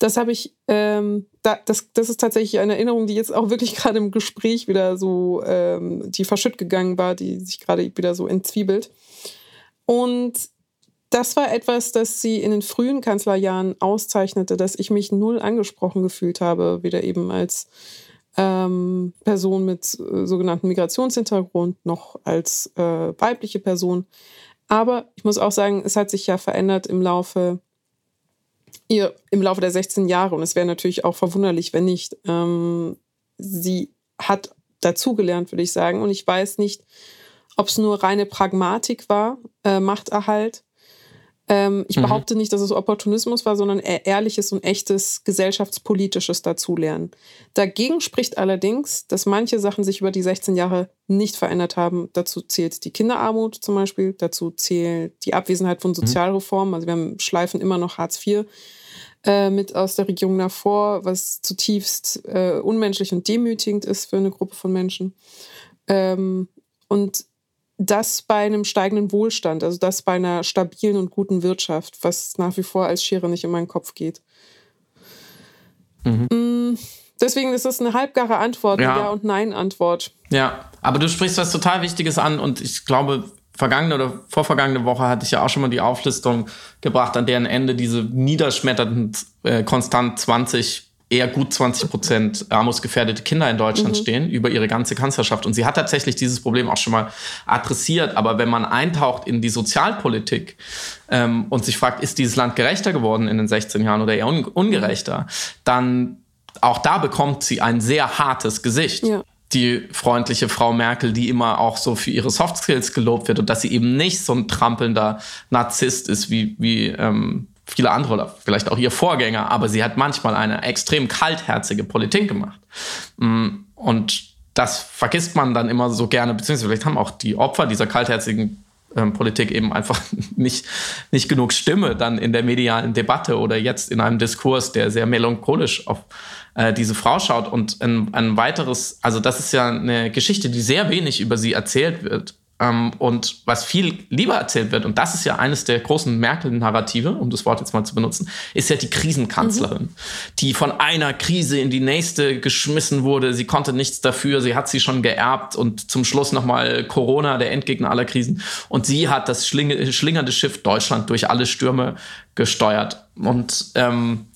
das habe ich, ähm, da, das, das ist tatsächlich eine Erinnerung, die jetzt auch wirklich gerade im Gespräch wieder so, ähm, die verschütt gegangen war, die sich gerade wieder so entzwiebelt. Und das war etwas, das sie in den frühen Kanzlerjahren auszeichnete, dass ich mich null angesprochen gefühlt habe, weder eben als ähm, Person mit äh, sogenannten Migrationshintergrund noch als äh, weibliche Person. Aber ich muss auch sagen, es hat sich ja verändert im Laufe ihr im Laufe der 16 Jahre, und es wäre natürlich auch verwunderlich, wenn nicht, ähm, sie hat dazugelernt, würde ich sagen. Und ich weiß nicht, ob es nur reine Pragmatik war, äh, Machterhalt, Ähm, ich mhm. behaupte nicht, dass es Opportunismus war, sondern eher ehrliches und echtes gesellschaftspolitisches Dazulernen. Dagegen spricht allerdings, dass manche Sachen sich über die 16 Jahre nicht verändert haben. Dazu zählt die Kinderarmut zum Beispiel, dazu zählt die Abwesenheit von mhm. Sozialreformen. Also wir haben schleifen immer noch Hartz IV äh, mit aus der Regierung davor, was zutiefst äh, unmenschlich und demütigend ist für eine Gruppe von Menschen. Ähm, und das bei einem steigenden Wohlstand, also das bei einer stabilen und guten Wirtschaft, was nach wie vor als Schere nicht in meinen Kopf geht. Mhm. Mm, deswegen ist das eine halbgare Antwort, ja. Ja- und Nein-Antwort. Ja, aber du sprichst was total Wichtiges an und ich glaube, vergangene oder vorvergangene Woche hatte ich ja auch schon mal die Auflistung gebracht, an deren Ende diese niederschmetternden äh, konstant 20 eher gut 20 Prozent armutsgefährdete Kinder in Deutschland mhm. stehen über ihre ganze Kanzlerschaft. Und sie hat tatsächlich dieses Problem auch schon mal adressiert. Aber wenn man eintaucht in die Sozialpolitik ähm, und sich fragt, ist dieses Land gerechter geworden in den 16 Jahren oder eher un ungerechter, dann auch da bekommt sie ein sehr hartes Gesicht. Ja die freundliche Frau Merkel, die immer auch so für ihre Soft Skills gelobt wird und dass sie eben nicht so ein trampelnder Narzisst ist wie, wie ähm, viele andere oder vielleicht auch ihr Vorgänger, aber sie hat manchmal eine extrem kaltherzige Politik gemacht. Mm, und das vergisst man dann immer so gerne, beziehungsweise vielleicht haben auch die Opfer dieser kaltherzigen ähm, Politik eben einfach nicht, nicht genug Stimme dann in der medialen Debatte oder jetzt in einem Diskurs, der sehr melancholisch auf äh, diese Frau schaut. Und ein, ein weiteres, also das ist ja eine Geschichte, die sehr wenig über sie erzählt wird. Ähm, und was viel lieber erzählt wird, und das ist ja eines der großen Merkel-Narrative, um das Wort jetzt mal zu benutzen, ist ja die Krisenkanzlerin, mhm. die von einer Krise in die nächste geschmissen wurde. Sie konnte nichts dafür, sie hat sie schon geerbt und zum Schluss nochmal Corona, der Endgegner aller Krisen. Und sie hat das schlingernde Schiff Deutschland durch alle Stürme gesteuert. Und ähm,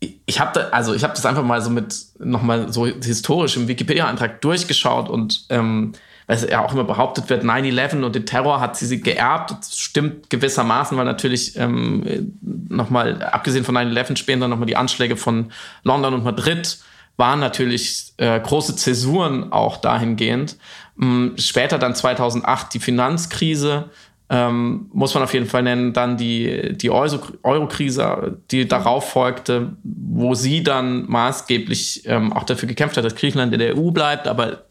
ich habe da, also ich habe das einfach mal so mit nochmal so historisch im Wikipedia-Eintrag durchgeschaut und ähm, weil ja auch immer behauptet wird, 9-11 und den Terror hat sie, sie geerbt. Das stimmt gewissermaßen, weil natürlich ähm, nochmal, abgesehen von 9-11 später nochmal die Anschläge von London und Madrid waren natürlich äh, große Zäsuren auch dahingehend. Ähm, später dann 2008 die Finanzkrise, ähm, muss man auf jeden Fall nennen, dann die, die Euro-Krise, die darauf folgte, wo sie dann maßgeblich ähm, auch dafür gekämpft hat, dass Griechenland in der EU bleibt, aber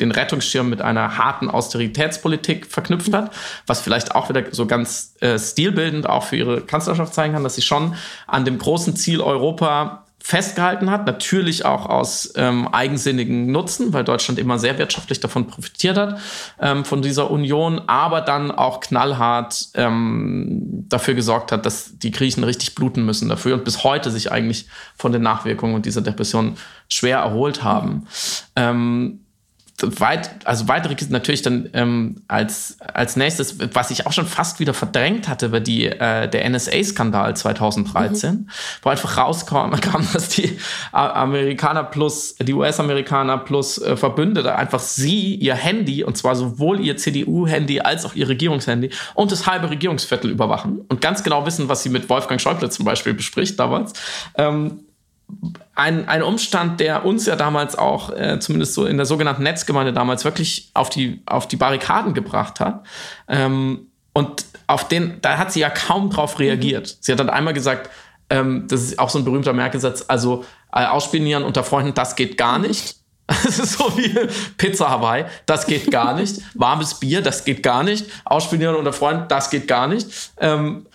den Rettungsschirm mit einer harten Austeritätspolitik verknüpft hat, was vielleicht auch wieder so ganz äh, stilbildend auch für ihre Kanzlerschaft zeigen kann, dass sie schon an dem großen Ziel Europa festgehalten hat, natürlich auch aus ähm, eigensinnigen Nutzen, weil Deutschland immer sehr wirtschaftlich davon profitiert hat, ähm, von dieser Union, aber dann auch knallhart ähm, dafür gesorgt hat, dass die Griechen richtig bluten müssen dafür und bis heute sich eigentlich von den Nachwirkungen dieser Depression schwer erholt haben. Ähm, weit, also weitere Kisten natürlich dann ähm, als, als nächstes, was ich auch schon fast wieder verdrängt hatte, war die, äh, der NSA-Skandal 2013, mhm. wo einfach rauskam, kam, dass die Amerikaner plus, die US-Amerikaner plus äh, Verbündete einfach sie, ihr Handy, und zwar sowohl ihr CDU-Handy als auch ihr Regierungshandy und das halbe Regierungsviertel überwachen und ganz genau wissen, was sie mit Wolfgang Schäuble zum Beispiel bespricht damals. Ähm, ein, ein Umstand, der uns ja damals auch, äh, zumindest so in der sogenannten Netzgemeinde damals, wirklich auf die, auf die Barrikaden gebracht hat. Ähm, und auf den, da hat sie ja kaum drauf reagiert. Mhm. Sie hat dann einmal gesagt, ähm, das ist auch so ein berühmter Merkesatz, also äh, ausspionieren unter Freunden, das geht gar nicht. Das ist so wie Pizza Hawaii, das geht gar nicht. Warmes Bier, das geht gar nicht. Ausspionieren unter Freunden, das geht gar nicht. Ähm,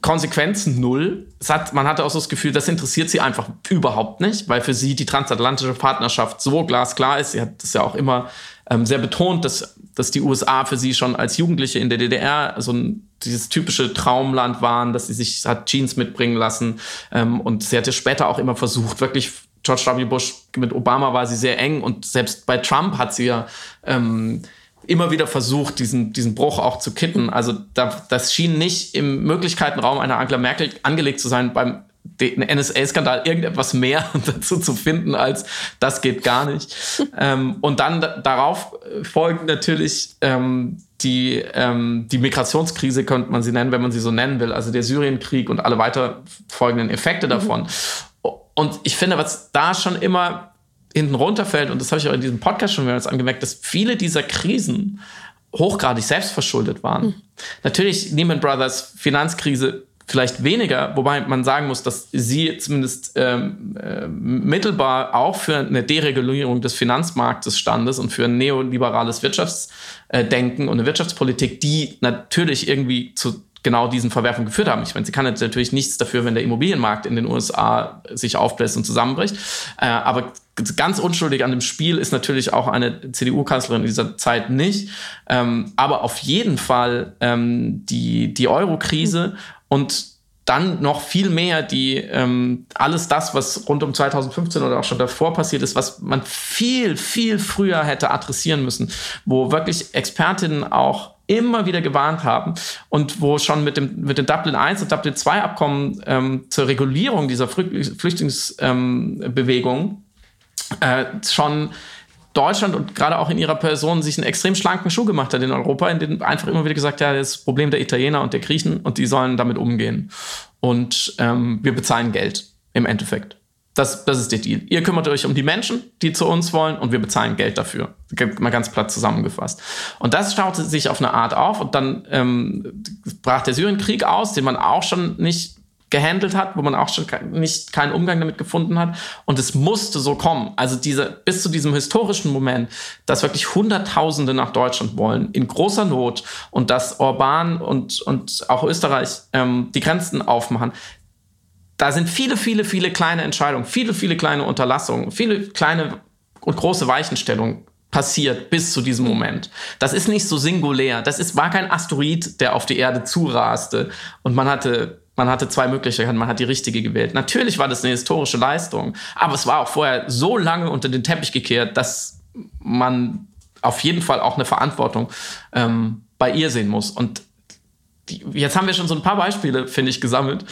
Konsequenzen null. Hat, man hatte auch so das Gefühl, das interessiert sie einfach überhaupt nicht, weil für sie die transatlantische Partnerschaft so glasklar ist. Sie hat das ja auch immer ähm, sehr betont, dass, dass die USA für sie schon als Jugendliche in der DDR so ein, dieses typische Traumland waren, dass sie sich hat Jeans mitbringen lassen. Ähm, und sie hatte später auch immer versucht, wirklich George W. Bush mit Obama war sie sehr eng und selbst bei Trump hat sie ja ähm, immer wieder versucht, diesen, diesen Bruch auch zu kitten. Also da, das schien nicht im Möglichkeitenraum einer Angela Merkel angelegt zu sein, beim NSA-Skandal irgendetwas mehr dazu zu finden, als das geht gar nicht. ähm, und dann darauf folgen natürlich ähm, die, ähm, die Migrationskrise, könnte man sie nennen, wenn man sie so nennen will, also der Syrienkrieg und alle weiter folgenden Effekte davon. Mhm. Und ich finde, was da schon immer hinten runterfällt, und das habe ich auch in diesem Podcast schon mehrmals angemerkt, dass viele dieser Krisen hochgradig selbstverschuldet waren. Mhm. Natürlich Lehman Brothers Finanzkrise vielleicht weniger, wobei man sagen muss, dass sie zumindest ähm, äh, mittelbar auch für eine Deregulierung des Finanzmarktes standes und für ein neoliberales Wirtschaftsdenken und eine Wirtschaftspolitik, die natürlich irgendwie zu genau diesen Verwerfungen geführt haben. Ich meine, sie kann jetzt natürlich nichts dafür, wenn der Immobilienmarkt in den USA sich aufbläst und zusammenbricht. Äh, aber ganz unschuldig an dem Spiel ist natürlich auch eine CDU-Kanzlerin in dieser Zeit nicht. Ähm, aber auf jeden Fall ähm, die, die Euro-Krise und dann noch viel mehr die ähm, alles das, was rund um 2015 oder auch schon davor passiert ist, was man viel, viel früher hätte adressieren müssen, wo wirklich Expertinnen auch immer wieder gewarnt haben und wo schon mit dem, mit dem Dublin I und Dublin II Abkommen ähm, zur Regulierung dieser Flüchtlingsbewegung ähm, äh, schon Deutschland und gerade auch in ihrer Person sich einen extrem schlanken Schuh gemacht hat in Europa, in dem einfach immer wieder gesagt, ja, das Problem der Italiener und der Griechen und die sollen damit umgehen. Und ähm, wir bezahlen Geld im Endeffekt. Das, das ist der Deal. Ihr kümmert euch um die Menschen, die zu uns wollen, und wir bezahlen Geld dafür. Mal ganz platt zusammengefasst. Und das staute sich auf eine Art auf und dann ähm, brach der Syrienkrieg aus, den man auch schon nicht gehandelt hat, wo man auch schon nicht keinen Umgang damit gefunden hat. Und es musste so kommen. Also diese, bis zu diesem historischen Moment, dass wirklich Hunderttausende nach Deutschland wollen, in großer Not und dass Orban und, und auch Österreich ähm, die Grenzen aufmachen da sind viele, viele, viele kleine Entscheidungen, viele, viele kleine Unterlassungen, viele kleine und große Weichenstellungen passiert bis zu diesem Moment. Das ist nicht so singulär. Das ist, war kein Asteroid, der auf die Erde zuraste und man hatte man hatte zwei Möglichkeiten, man hat die richtige gewählt. Natürlich war das eine historische Leistung, aber es war auch vorher so lange unter den Teppich gekehrt, dass man auf jeden Fall auch eine Verantwortung ähm, bei ihr sehen muss. Und die, jetzt haben wir schon so ein paar Beispiele, finde ich, gesammelt,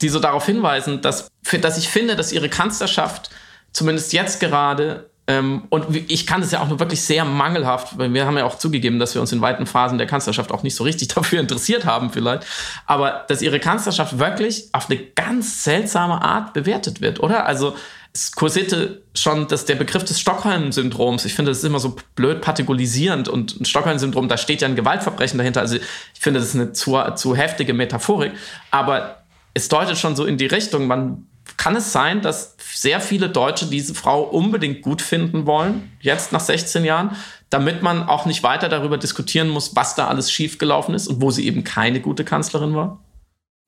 die so darauf hinweisen, dass, dass ich finde, dass ihre Kanzlerschaft zumindest jetzt gerade ähm, und ich kann es ja auch nur wirklich sehr mangelhaft, weil wir haben ja auch zugegeben, dass wir uns in weiten Phasen der Kanzlerschaft auch nicht so richtig dafür interessiert haben vielleicht, aber dass ihre Kanzlerschaft wirklich auf eine ganz seltsame Art bewertet wird, oder? Also es kursierte schon dass der Begriff des Stockholm-Syndroms. Ich finde, das ist immer so blöd partikularisierend und ein Stockholm-Syndrom, da steht ja ein Gewaltverbrechen dahinter. Also ich finde, das ist eine zu, zu heftige Metaphorik. Aber es deutet schon so in die Richtung, man kann es sein, dass sehr viele Deutsche diese Frau unbedingt gut finden wollen, jetzt nach 16 Jahren, damit man auch nicht weiter darüber diskutieren muss, was da alles schiefgelaufen ist und wo sie eben keine gute Kanzlerin war?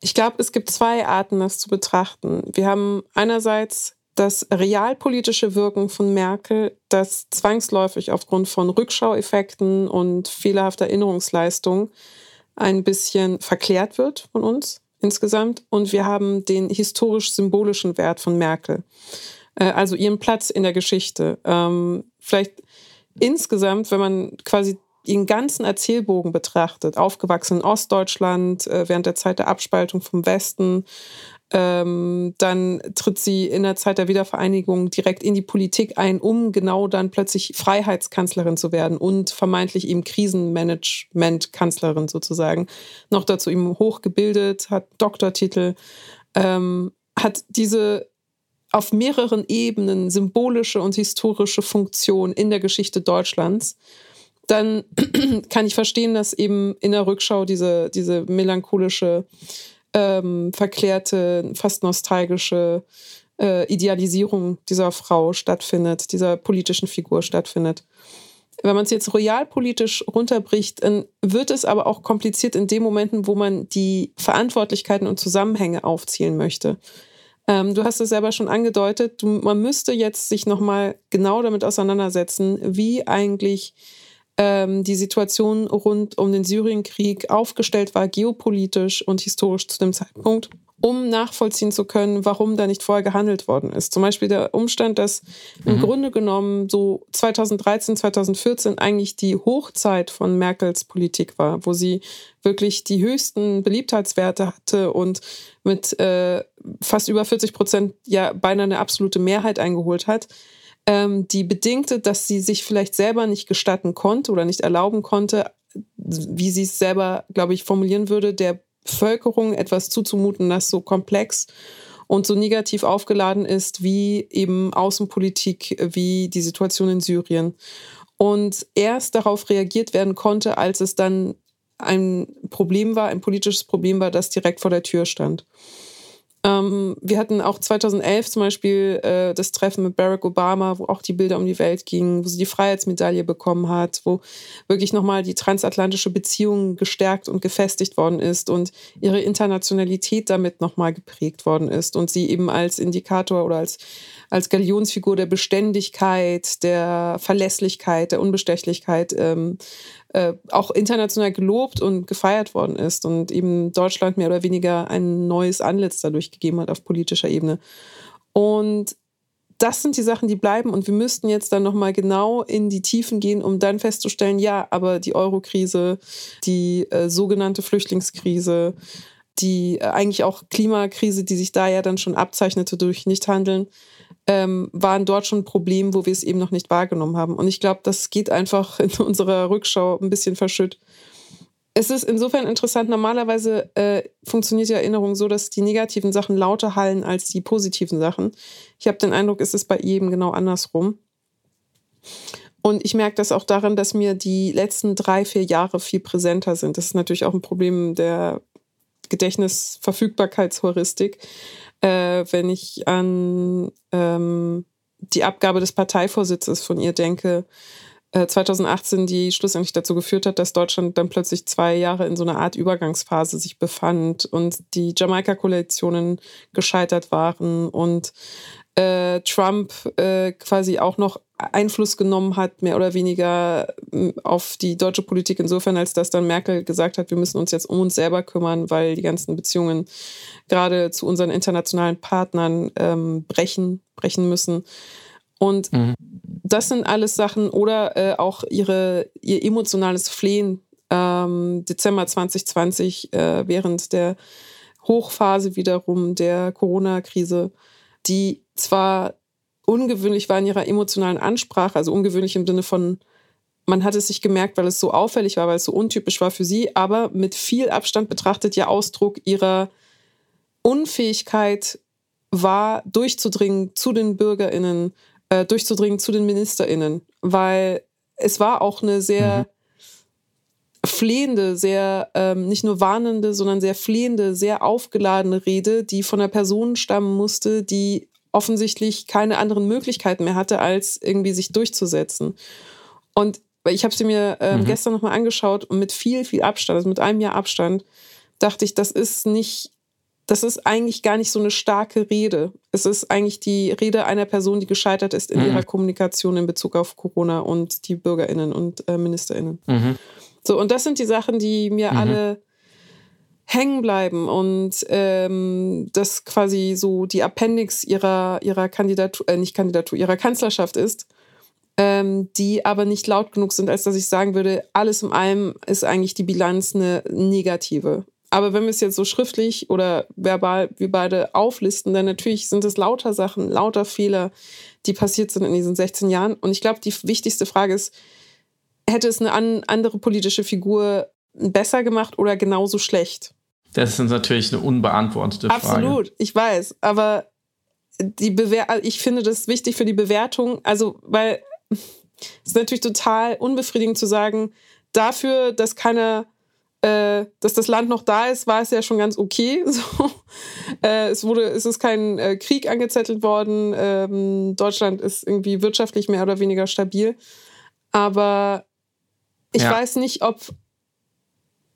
Ich glaube, es gibt zwei Arten, das zu betrachten. Wir haben einerseits das realpolitische Wirken von Merkel, das zwangsläufig aufgrund von Rückschaueffekten und fehlerhafter Erinnerungsleistung ein bisschen verklärt wird von uns insgesamt. Und wir haben den historisch-symbolischen Wert von Merkel, äh, also ihren Platz in der Geschichte. Ähm, vielleicht insgesamt, wenn man quasi ihren ganzen Erzählbogen betrachtet, aufgewachsen in Ostdeutschland, äh, während der Zeit der Abspaltung vom Westen, ähm, dann tritt sie in der Zeit der Wiedervereinigung direkt in die Politik ein, um genau dann plötzlich Freiheitskanzlerin zu werden und vermeintlich eben Krisenmanagement-Kanzlerin sozusagen. Noch dazu eben hochgebildet, hat Doktortitel, ähm, hat diese auf mehreren Ebenen symbolische und historische Funktion in der Geschichte Deutschlands dann kann ich verstehen, dass eben in der Rückschau diese, diese melancholische ähm, verklärte, fast nostalgische äh, Idealisierung dieser Frau stattfindet, dieser politischen Figur stattfindet. Wenn man es jetzt realpolitisch runterbricht, dann wird es aber auch kompliziert in den Momenten, wo man die Verantwortlichkeiten und Zusammenhänge aufzielen möchte. Ähm, du hast es selber schon angedeutet, du, man müsste jetzt sich nochmal genau damit auseinandersetzen, wie eigentlich ähm, die Situation rund um den Syrienkrieg aufgestellt war, geopolitisch und historisch zu dem Zeitpunkt, um nachvollziehen zu können, warum da nicht vorher gehandelt worden ist. Zum Beispiel der Umstand, dass mhm. im Grunde genommen so 2013, 2014 eigentlich die Hochzeit von Merkels Politik war, wo sie wirklich die höchsten Beliebtheitswerte hatte und mit äh, fast über 40 Prozent ja beinahe eine absolute Mehrheit eingeholt hat ähm, die bedingte, dass sie sich vielleicht selber nicht gestatten konnte oder nicht erlauben konnte, wie sie es selber, glaube ich, formulieren würde, der Bevölkerung etwas zuzumuten, das so komplex und so negativ aufgeladen ist wie eben Außenpolitik, wie die Situation in Syrien. und erst darauf reagiert werden konnte, als es dann ein Problem war, ein politisches Problem war, das direkt vor der Tür stand. Ähm, wir hatten auch 2011 zum Beispiel äh, das Treffen mit Barack Obama, wo auch die Bilder um die Welt gingen, wo sie die Freiheitsmedaille bekommen hat, wo wirklich nochmal die transatlantische Beziehung gestärkt und gefestigt worden ist und ihre Internationalität damit nochmal geprägt worden ist und sie eben als Indikator oder als, als Galionsfigur der Beständigkeit, der Verlässlichkeit, der Unbestechlichkeit ähm, äh, auch international gelobt und gefeiert worden ist und eben Deutschland mehr oder weniger ein neues Antlitz dadurch gegeben hat auf politischer Ebene. Und das sind die Sachen, die bleiben und wir müssten jetzt dann nochmal genau in die Tiefen gehen, um dann festzustellen, ja, aber die Euro-Krise, die äh, sogenannte Flüchtlingskrise, die äh, eigentlich auch Klimakrise, die sich da ja dann schon abzeichnete durch Nichthandeln, ähm, waren dort schon ein Problem, wo wir es eben noch nicht wahrgenommen haben. Und ich glaube, das geht einfach in unserer Rückschau ein bisschen verschütt. Es ist insofern interessant, normalerweise äh, funktioniert die Erinnerung so, dass die negativen Sachen lauter hallen als die positiven Sachen. Ich habe den Eindruck, es ist bei jedem genau andersrum. Und ich merke das auch daran, dass mir die letzten drei, vier Jahre viel präsenter sind. Das ist natürlich auch ein Problem der Gedächtnisverfügbarkeitsheuristik äh, wenn ich an ähm, die Abgabe des Parteivorsitzes von ihr denke, äh, 2018, die schlussendlich dazu geführt hat, dass Deutschland dann plötzlich zwei Jahre in so einer Art Übergangsphase sich befand und die Jamaika-Koalitionen gescheitert waren und äh, Trump äh, quasi auch noch Einfluss genommen hat, mehr oder weniger auf die deutsche Politik insofern, als dass dann Merkel gesagt hat, wir müssen uns jetzt um uns selber kümmern, weil die ganzen Beziehungen gerade zu unseren internationalen Partnern ähm, brechen, brechen müssen. Und mhm. das sind alles Sachen oder äh, auch ihre, ihr emotionales Flehen ähm, Dezember 2020 äh, während der Hochphase wiederum der Corona-Krise, die zwar ungewöhnlich war in ihrer emotionalen Ansprache, also ungewöhnlich im Sinne von, man hat es sich gemerkt, weil es so auffällig war, weil es so untypisch war für sie, aber mit viel Abstand betrachtet ja Ausdruck ihrer Unfähigkeit war, durchzudringen zu den BürgerInnen, äh, durchzudringen zu den MinisterInnen, weil es war auch eine sehr mhm. flehende, sehr ähm, nicht nur warnende, sondern sehr flehende, sehr aufgeladene Rede, die von einer Person stammen musste, die offensichtlich keine anderen Möglichkeiten mehr hatte, als irgendwie sich durchzusetzen. Und ich habe sie mir äh, mhm. gestern nochmal angeschaut und mit viel, viel Abstand, also mit einem Jahr Abstand, dachte ich, das ist nicht, das ist eigentlich gar nicht so eine starke Rede. Es ist eigentlich die Rede einer Person, die gescheitert ist in mhm. ihrer Kommunikation in Bezug auf Corona und die BürgerInnen und äh, MinisterInnen. Mhm. So, und das sind die Sachen, die mir mhm. alle hängen bleiben und ähm, das quasi so die Appendix ihrer, ihrer Kandidatur, äh, nicht Kandidatur, ihrer Kanzlerschaft ist, ähm, die aber nicht laut genug sind, als dass ich sagen würde, alles in allem ist eigentlich die Bilanz eine negative. Aber wenn wir es jetzt so schriftlich oder verbal wir beide auflisten, dann natürlich sind es lauter Sachen, lauter Fehler, die passiert sind in diesen 16 Jahren. Und ich glaube, die wichtigste Frage ist, hätte es eine an, andere politische Figur besser gemacht oder genauso schlecht? Das ist natürlich eine unbeantwortete Frage. Absolut, ich weiß. Aber die Bewer also ich finde das wichtig für die Bewertung. Also, weil es ist natürlich total unbefriedigend zu sagen, dafür, dass keiner, äh, dass das Land noch da ist, war es ja schon ganz okay. So. Äh, es wurde, es ist kein äh, Krieg angezettelt worden. Ähm, Deutschland ist irgendwie wirtschaftlich mehr oder weniger stabil. Aber ich ja. weiß nicht, ob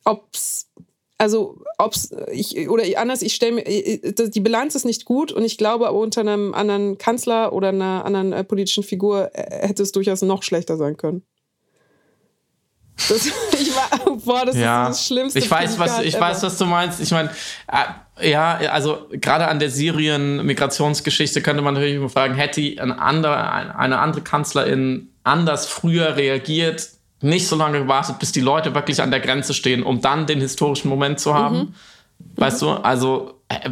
ob's also ob's ich oder anders ich stelle mir die Bilanz ist nicht gut und ich glaube aber unter einem anderen Kanzler oder einer anderen äh, politischen Figur äh, hätte es durchaus noch schlechter sein können. Das, ich war, boah, das ja, ist das Schlimmste. Ich weiß, was ich ever. weiß, was du meinst. Ich meine, äh, ja, also gerade an der Syrien-Migrationsgeschichte könnte man natürlich fragen, hätte ein anderer, eine andere Kanzlerin anders früher reagiert, nicht so lange gewartet, bis die Leute wirklich an der Grenze stehen, um dann den historischen Moment zu haben. Mhm. Weißt mhm. du, also äh,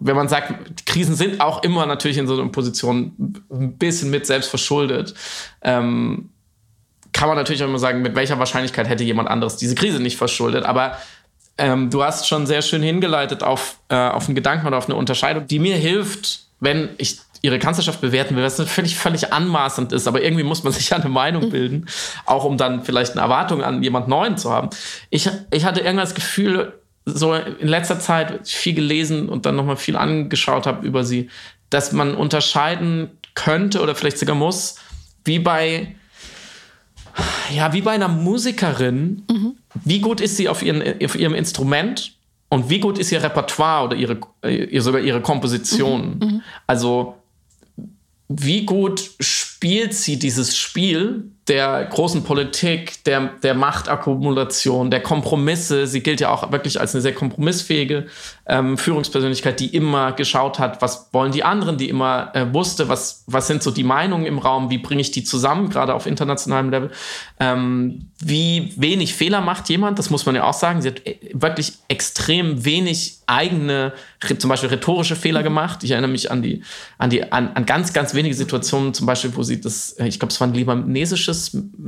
wenn man sagt, Krisen sind auch immer natürlich in so einer Position ein bisschen mit selbst verschuldet, ähm, kann man natürlich auch immer sagen, mit welcher Wahrscheinlichkeit hätte jemand anderes diese Krise nicht verschuldet. Aber ähm, du hast schon sehr schön hingeleitet auf, äh, auf einen Gedanken oder auf eine Unterscheidung, die mir hilft, wenn ich ihre Kanzlerschaft bewerten will, was völlig, völlig anmaßend ist, aber irgendwie muss man sich ja eine Meinung mhm. bilden, auch um dann vielleicht eine Erwartung an jemand Neuen zu haben. Ich, ich hatte irgendwann das Gefühl, so in letzter Zeit viel gelesen und dann nochmal viel angeschaut habe über sie, dass man unterscheiden könnte oder vielleicht sogar muss, wie bei, ja, wie bei einer Musikerin, mhm. wie gut ist sie auf, ihren, auf ihrem Instrument und wie gut ist ihr Repertoire oder ihre, sogar ihre Komposition. Mhm. Mhm. Also wie gut spielt sie dieses Spiel der großen Politik, der, der Machtakkumulation, der Kompromisse. Sie gilt ja auch wirklich als eine sehr kompromissfähige ähm, Führungspersönlichkeit, die immer geschaut hat, was wollen die anderen, die immer äh, wusste, was, was sind so die Meinungen im Raum, wie bringe ich die zusammen, gerade auf internationalem Level. Ähm, wie wenig Fehler macht jemand, das muss man ja auch sagen. Sie hat äh, wirklich extrem wenig eigene, zum Beispiel rhetorische Fehler gemacht. Ich erinnere mich an die, an die, an, an ganz, ganz wenige Situationen, zum Beispiel, wo sie das, äh, ich glaube, es war ein libanesisches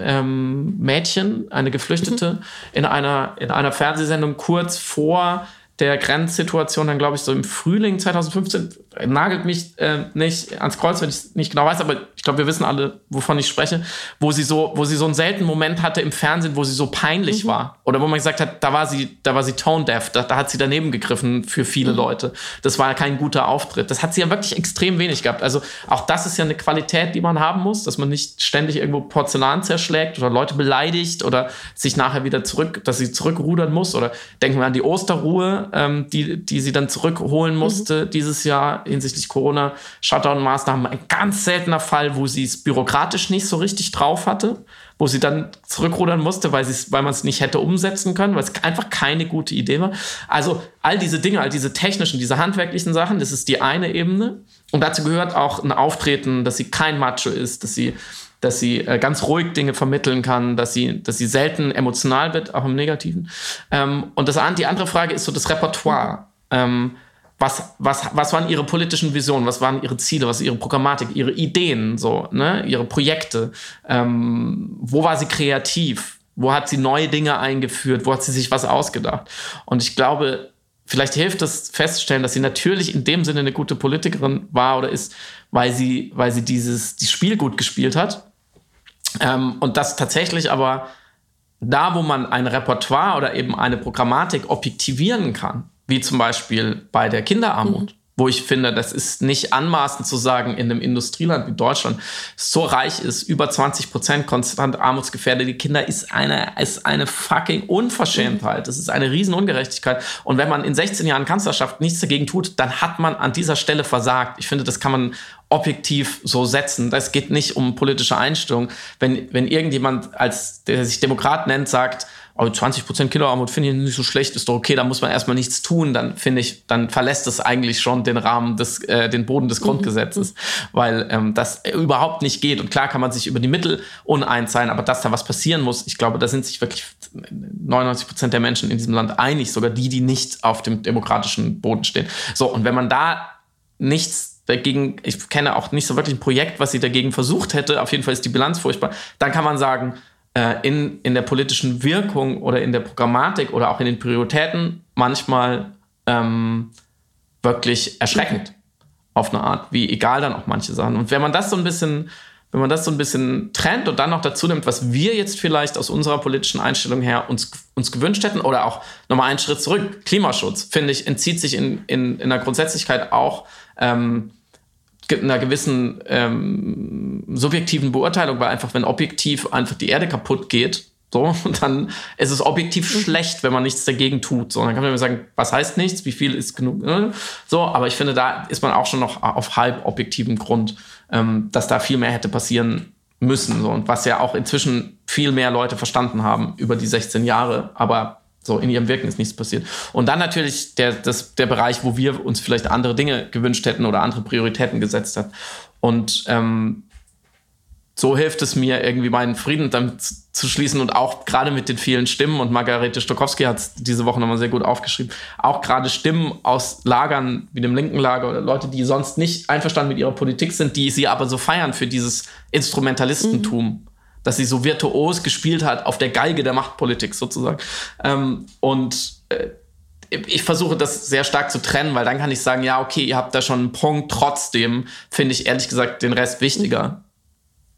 ähm, Mädchen, eine Geflüchtete, mhm. in einer, in einer Fernsehsendung kurz vor der Grenzsituation dann, glaube ich, so im Frühling 2015, nagelt mich äh, nicht ans Kreuz, wenn ich es nicht genau weiß, aber ich glaube, wir wissen alle, wovon ich spreche, wo sie so, wo sie so einen seltenen Moment hatte im Fernsehen, wo sie so peinlich mhm. war. Oder wo man gesagt hat, da war sie, da war sie tone deaf, da, da hat sie daneben gegriffen für viele mhm. Leute. Das war ja kein guter Auftritt. Das hat sie ja wirklich extrem wenig gehabt. Also auch das ist ja eine Qualität, die man haben muss, dass man nicht ständig irgendwo Porzellan zerschlägt oder Leute beleidigt oder sich nachher wieder zurück, dass sie zurückrudern muss. Oder denken wir an die Osterruhe, ähm, die, die sie dann zurückholen mhm. musste mhm. dieses Jahr hinsichtlich Corona-Shutdown-Maßnahmen. Ein ganz seltener Fall, wo sie es bürokratisch nicht so richtig drauf hatte, wo sie dann zurückrudern musste, weil, weil man es nicht hätte umsetzen können, weil es einfach keine gute Idee war. Also all diese Dinge, all diese technischen, diese handwerklichen Sachen, das ist die eine Ebene. Und dazu gehört auch ein Auftreten, dass sie kein Macho ist, dass sie dass sie äh, ganz ruhig Dinge vermitteln kann, dass sie, dass sie selten emotional wird, auch im Negativen. Ähm, und das, die andere Frage ist so das Repertoire. Ähm, was, was, was waren ihre politischen Visionen, was waren ihre Ziele, was ihre Programmatik, ihre Ideen, so, ne, ihre Projekte, ähm, wo war sie kreativ, wo hat sie neue Dinge eingeführt, wo hat sie sich was ausgedacht. Und ich glaube, vielleicht hilft es festzustellen, dass sie natürlich in dem Sinne eine gute Politikerin war oder ist, weil sie, weil sie dieses, dieses Spiel gut gespielt hat. Ähm, und das tatsächlich aber da, wo man ein Repertoire oder eben eine Programmatik objektivieren kann, wie zum Beispiel bei der Kinderarmut. Mhm. Wo ich finde, das ist nicht anmaßend zu sagen, in einem Industrieland wie Deutschland so reich ist, über 20 Prozent konstant armutsgefährdete Kinder, ist eine, ist eine fucking Unverschämtheit. Das ist eine Riesenungerechtigkeit. Und wenn man in 16 Jahren Kanzlerschaft nichts dagegen tut, dann hat man an dieser Stelle versagt. Ich finde, das kann man objektiv so setzen. Das geht nicht um politische Einstellung. Wenn, wenn irgendjemand, als der sich Demokrat nennt, sagt, oh, 20% Kinderarmut finde ich nicht so schlecht, ist doch okay, da muss man erstmal nichts tun, dann finde ich, dann verlässt es eigentlich schon den Rahmen des, äh, den Boden des mhm. Grundgesetzes, weil ähm, das überhaupt nicht geht. Und klar kann man sich über die Mittel uneins sein, aber dass da was passieren muss, ich glaube, da sind sich wirklich 99% der Menschen in diesem Land einig, sogar die, die nicht auf dem demokratischen Boden stehen. So, und wenn man da nichts dagegen, ich kenne auch nicht so wirklich ein Projekt, was sie dagegen versucht hätte, auf jeden Fall ist die Bilanz furchtbar, dann kann man sagen, äh, in, in der politischen Wirkung oder in der Programmatik oder auch in den Prioritäten manchmal ähm, wirklich erschreckend auf eine Art, wie egal dann auch manche Sachen. Und wenn man das so ein bisschen, wenn man das so ein bisschen trennt und dann noch dazu nimmt, was wir jetzt vielleicht aus unserer politischen Einstellung her uns, uns gewünscht hätten oder auch nochmal einen Schritt zurück, Klimaschutz, finde ich, entzieht sich in, in, in der Grundsätzlichkeit auch ähm, einer gewissen ähm, subjektiven Beurteilung, weil einfach, wenn objektiv einfach die Erde kaputt geht, so, dann ist es objektiv mhm. schlecht, wenn man nichts dagegen tut. So, dann kann man immer sagen, was heißt nichts, wie viel ist genug. Ne? So, aber ich finde, da ist man auch schon noch auf halb objektivem Grund, ähm, dass da viel mehr hätte passieren müssen. So, und was ja auch inzwischen viel mehr Leute verstanden haben über die 16 Jahre. Aber so, in ihrem Wirken ist nichts passiert. Und dann natürlich der, das, der Bereich, wo wir uns vielleicht andere Dinge gewünscht hätten oder andere Prioritäten gesetzt haben. Und ähm, so hilft es mir, irgendwie meinen Frieden damit zu schließen und auch gerade mit den vielen Stimmen, und Margarete Stokowski hat es diese Woche nochmal sehr gut aufgeschrieben, auch gerade Stimmen aus Lagern wie dem linken Lager oder Leute, die sonst nicht einverstanden mit ihrer Politik sind, die sie aber so feiern für dieses Instrumentalistentum. Mhm dass sie so virtuos gespielt hat auf der Geige der Machtpolitik sozusagen. Ähm, und äh, ich versuche das sehr stark zu trennen, weil dann kann ich sagen, ja, okay, ihr habt da schon einen Punkt. Trotzdem finde ich ehrlich gesagt den Rest wichtiger.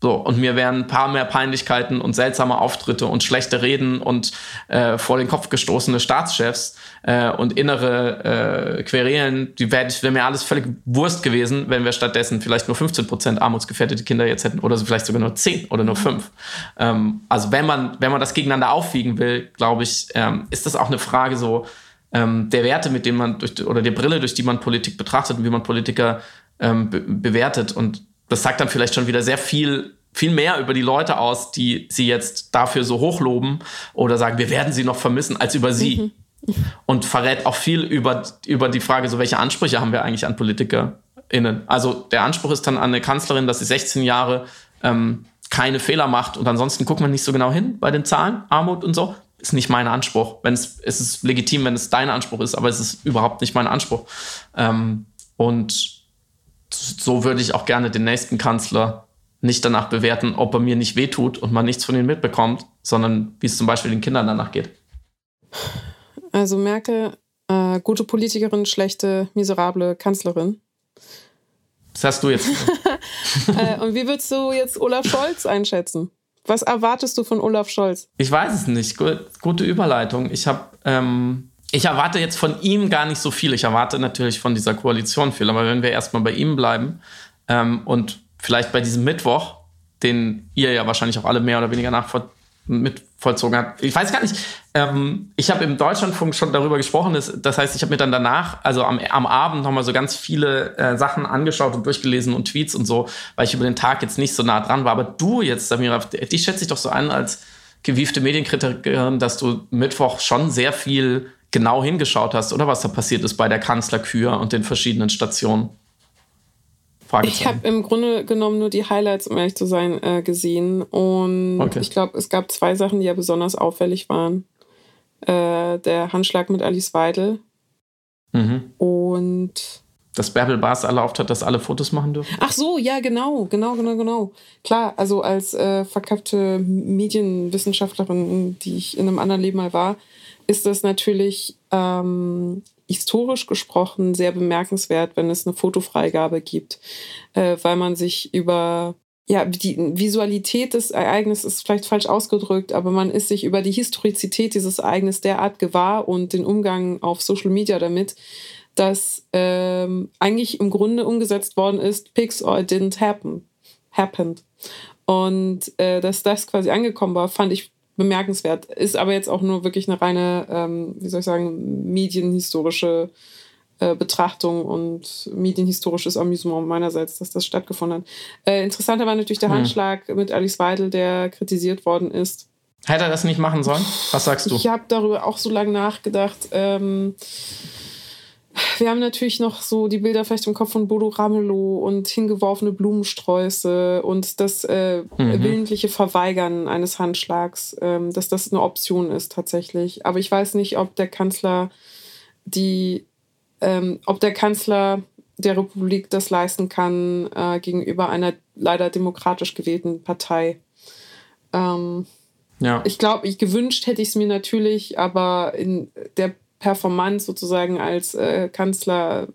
So, und mir wären ein paar mehr Peinlichkeiten und seltsame Auftritte und schlechte Reden und äh, vor den Kopf gestoßene Staatschefs äh, und innere äh, Querelen, die wäre wär mir alles völlig Wurst gewesen, wenn wir stattdessen vielleicht nur 15 Prozent armutsgefährdete Kinder jetzt hätten oder so vielleicht sogar nur 10 oder nur 5. Ähm, also wenn man, wenn man das gegeneinander aufwiegen will, glaube ich, ähm, ist das auch eine Frage so ähm, der Werte, mit denen man durch, oder der Brille, durch die man Politik betrachtet und wie man Politiker ähm, be bewertet und das sagt dann vielleicht schon wieder sehr viel viel mehr über die Leute aus, die sie jetzt dafür so hochloben oder sagen, wir werden sie noch vermissen, als über sie. Mhm. Und verrät auch viel über, über die Frage, so welche Ansprüche haben wir eigentlich an PolitikerInnen. Also der Anspruch ist dann an eine Kanzlerin, dass sie 16 Jahre ähm, keine Fehler macht und ansonsten guckt man nicht so genau hin bei den Zahlen, Armut und so. Ist nicht mein Anspruch. Wenn es, es ist legitim, wenn es dein Anspruch ist, aber es ist überhaupt nicht mein Anspruch. Ähm, und so würde ich auch gerne den nächsten Kanzler nicht danach bewerten, ob er mir nicht wehtut und man nichts von ihm mitbekommt, sondern wie es zum Beispiel den Kindern danach geht. Also Merkel, äh, gute Politikerin, schlechte, miserable Kanzlerin. Das hast du jetzt. äh, und wie würdest du jetzt Olaf Scholz einschätzen? Was erwartest du von Olaf Scholz? Ich weiß es nicht. Gute Überleitung. Ich habe ähm, ich erwarte jetzt von ihm gar nicht so viel. Ich erwarte natürlich von dieser Koalition viel. Aber wenn wir erstmal bei ihm bleiben ähm, und vielleicht bei diesem Mittwoch, den ihr ja wahrscheinlich auch alle mehr oder weniger nachvoll mitvollzogen habt. Ich weiß gar nicht, ähm, ich habe im Deutschlandfunk schon darüber gesprochen, das, das heißt, ich habe mir dann danach, also am, am Abend nochmal so ganz viele äh, Sachen angeschaut und durchgelesen und Tweets und so, weil ich über den Tag jetzt nicht so nah dran war. Aber du jetzt, Samira, dich schätze ich doch so ein als gewiefte Medienkritikerin, dass du Mittwoch schon sehr viel genau hingeschaut hast, oder was da passiert ist bei der Kanzlerkür und den verschiedenen Stationen. Ich habe im Grunde genommen nur die Highlights, um ehrlich zu sein, äh, gesehen. Und okay. ich glaube, es gab zwei Sachen, die ja besonders auffällig waren. Äh, der Handschlag mit Alice Weidel. Mhm. Und. Dass Bärbel Bars erlaubt hat, dass alle Fotos machen dürfen? Ach so, ja, genau, genau, genau, genau. Klar, also als äh, verkappte Medienwissenschaftlerin, die ich in einem anderen Leben mal war, ist das natürlich ähm, historisch gesprochen sehr bemerkenswert, wenn es eine Fotofreigabe gibt, äh, weil man sich über ja, die Visualität des Ereignisses ist vielleicht falsch ausgedrückt, aber man ist sich über die Historizität dieses Ereignisses derart gewahr und den Umgang auf Social Media damit, dass ähm, eigentlich im Grunde umgesetzt worden ist, Pics or it didn't happen, happened. Und äh, dass das quasi angekommen war, fand ich bemerkenswert. Ist aber jetzt auch nur wirklich eine reine, ähm, wie soll ich sagen, medienhistorische äh, Betrachtung und medienhistorisches Amüsement meinerseits, dass das stattgefunden hat. Äh, interessanter war natürlich der hm. Handschlag mit Alice Weidel, der kritisiert worden ist. Hätte er das nicht machen sollen? Was sagst du? Ich habe darüber auch so lange nachgedacht. Ähm, wir haben natürlich noch so die Bilder vielleicht im Kopf von Bodo Ramelow und hingeworfene Blumensträuße und das äh, mhm. willentliche Verweigern eines Handschlags, ähm, dass das eine Option ist tatsächlich. Aber ich weiß nicht, ob der Kanzler die, ähm, ob der Kanzler der Republik das leisten kann äh, gegenüber einer leider demokratisch gewählten Partei. Ähm, ja. Ich glaube, ich gewünscht hätte ich es mir natürlich, aber in der Performance sozusagen als äh, Kanzler,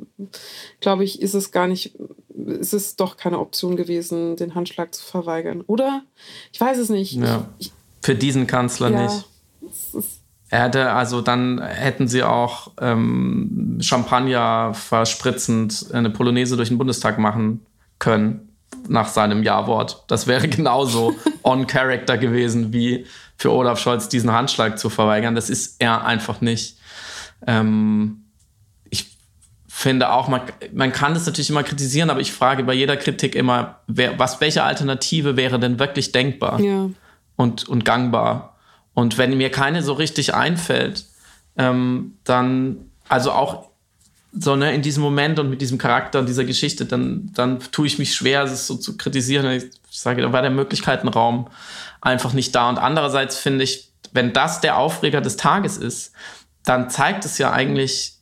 glaube ich, ist es gar nicht, ist es doch keine Option gewesen, den Handschlag zu verweigern. Oder? Ich weiß es nicht. Ja. Ich, Für diesen Kanzler ja, nicht. Er hätte, also dann hätten sie auch ähm, Champagner verspritzend eine Polonaise durch den Bundestag machen können nach seinem Ja-Wort. Das wäre genauso on Character gewesen, wie für Olaf Scholz diesen Handschlag zu verweigern. Das ist er einfach nicht. Ähm, ich finde auch, man, man kann das natürlich immer kritisieren, aber ich frage bei jeder Kritik immer, wer, was, welche Alternative wäre denn wirklich denkbar ja. und, und gangbar? Und wenn mir keine so richtig einfällt, ähm, dann, also auch so ne, in diesem Moment und mit diesem Charakter und dieser Geschichte, dann, dann tue ich mich schwer, es so zu kritisieren. Ich sage, da war der Möglichkeitenraum einfach nicht da. Und andererseits finde ich, wenn das der Aufreger des Tages ist, dann zeigt es ja eigentlich,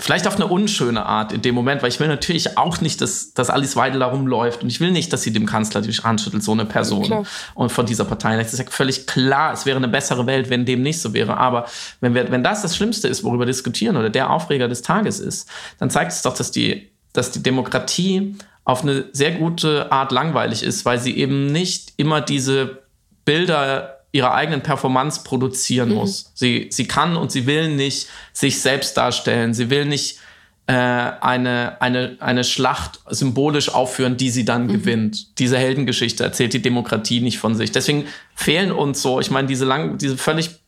vielleicht auf eine unschöne Art in dem Moment, weil ich will natürlich auch nicht, dass, dass Alice Weidel da rumläuft und ich will nicht, dass sie dem Kanzler die Hand schüttelt, so eine Person klar. und von dieser Partei. Das ist ja völlig klar, es wäre eine bessere Welt, wenn dem nicht so wäre. Aber wenn, wir, wenn das das Schlimmste ist, worüber wir diskutieren oder der Aufreger des Tages ist, dann zeigt es doch, dass die, dass die Demokratie auf eine sehr gute Art langweilig ist, weil sie eben nicht immer diese Bilder ihrer eigenen Performance produzieren mhm. muss. Sie, sie kann und sie will nicht sich selbst darstellen. Sie will nicht äh, eine, eine, eine Schlacht symbolisch aufführen, die sie dann mhm. gewinnt. Diese Heldengeschichte erzählt die Demokratie nicht von sich. Deswegen fehlen uns so, ich meine, diese lang, diese völlig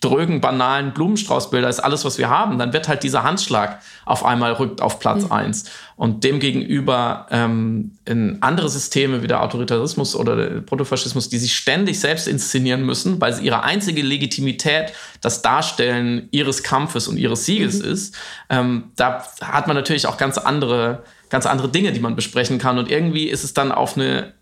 drögen, banalen Blumenstraußbilder ist alles, was wir haben, dann wird halt dieser Handschlag auf einmal rückt auf Platz mhm. eins. Und demgegenüber ähm, in andere Systeme wie der Autoritarismus oder der Protofaschismus, die sich ständig selbst inszenieren müssen, weil sie ihre einzige Legitimität das Darstellen ihres Kampfes und ihres Sieges mhm. ist, ähm, da hat man natürlich auch ganz andere, ganz andere Dinge, die man besprechen kann. Und irgendwie ist es dann auf eine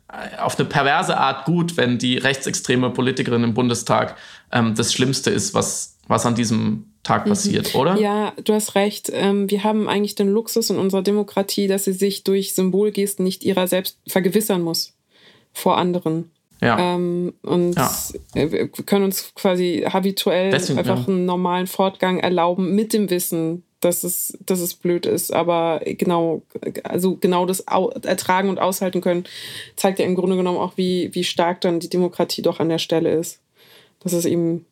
auf eine perverse Art gut, wenn die rechtsextreme Politikerin im Bundestag ähm, das Schlimmste ist, was, was an diesem Tag mhm. passiert, mhm. oder? Ja, du hast recht. Ähm, wir haben eigentlich den Luxus in unserer Demokratie, dass sie sich durch Symbolgesten nicht ihrer selbst vergewissern muss vor anderen. Ja. Ähm, und ja. wir können uns quasi habituell Deswegen, einfach ja. einen normalen Fortgang erlauben mit dem Wissen, dass es, dass es blöd ist. Aber genau, also genau das Ertragen und Aushalten können, zeigt ja im Grunde genommen auch, wie, wie stark dann die Demokratie doch an der Stelle ist. Dass es eben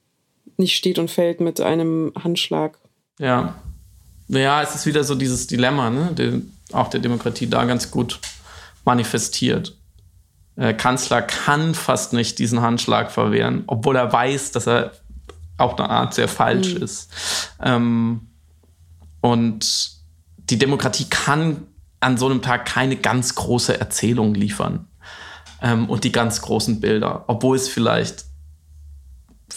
nicht steht und fällt mit einem Handschlag. Ja. Ja, es ist wieder so dieses Dilemma, ne? Den auch der Demokratie da ganz gut manifestiert. Der Kanzler kann fast nicht diesen Handschlag verwehren, obwohl er weiß, dass er auf eine Art sehr falsch mhm. ist. Ähm, und die Demokratie kann an so einem Tag keine ganz große Erzählung liefern ähm, und die ganz großen Bilder, obwohl es vielleicht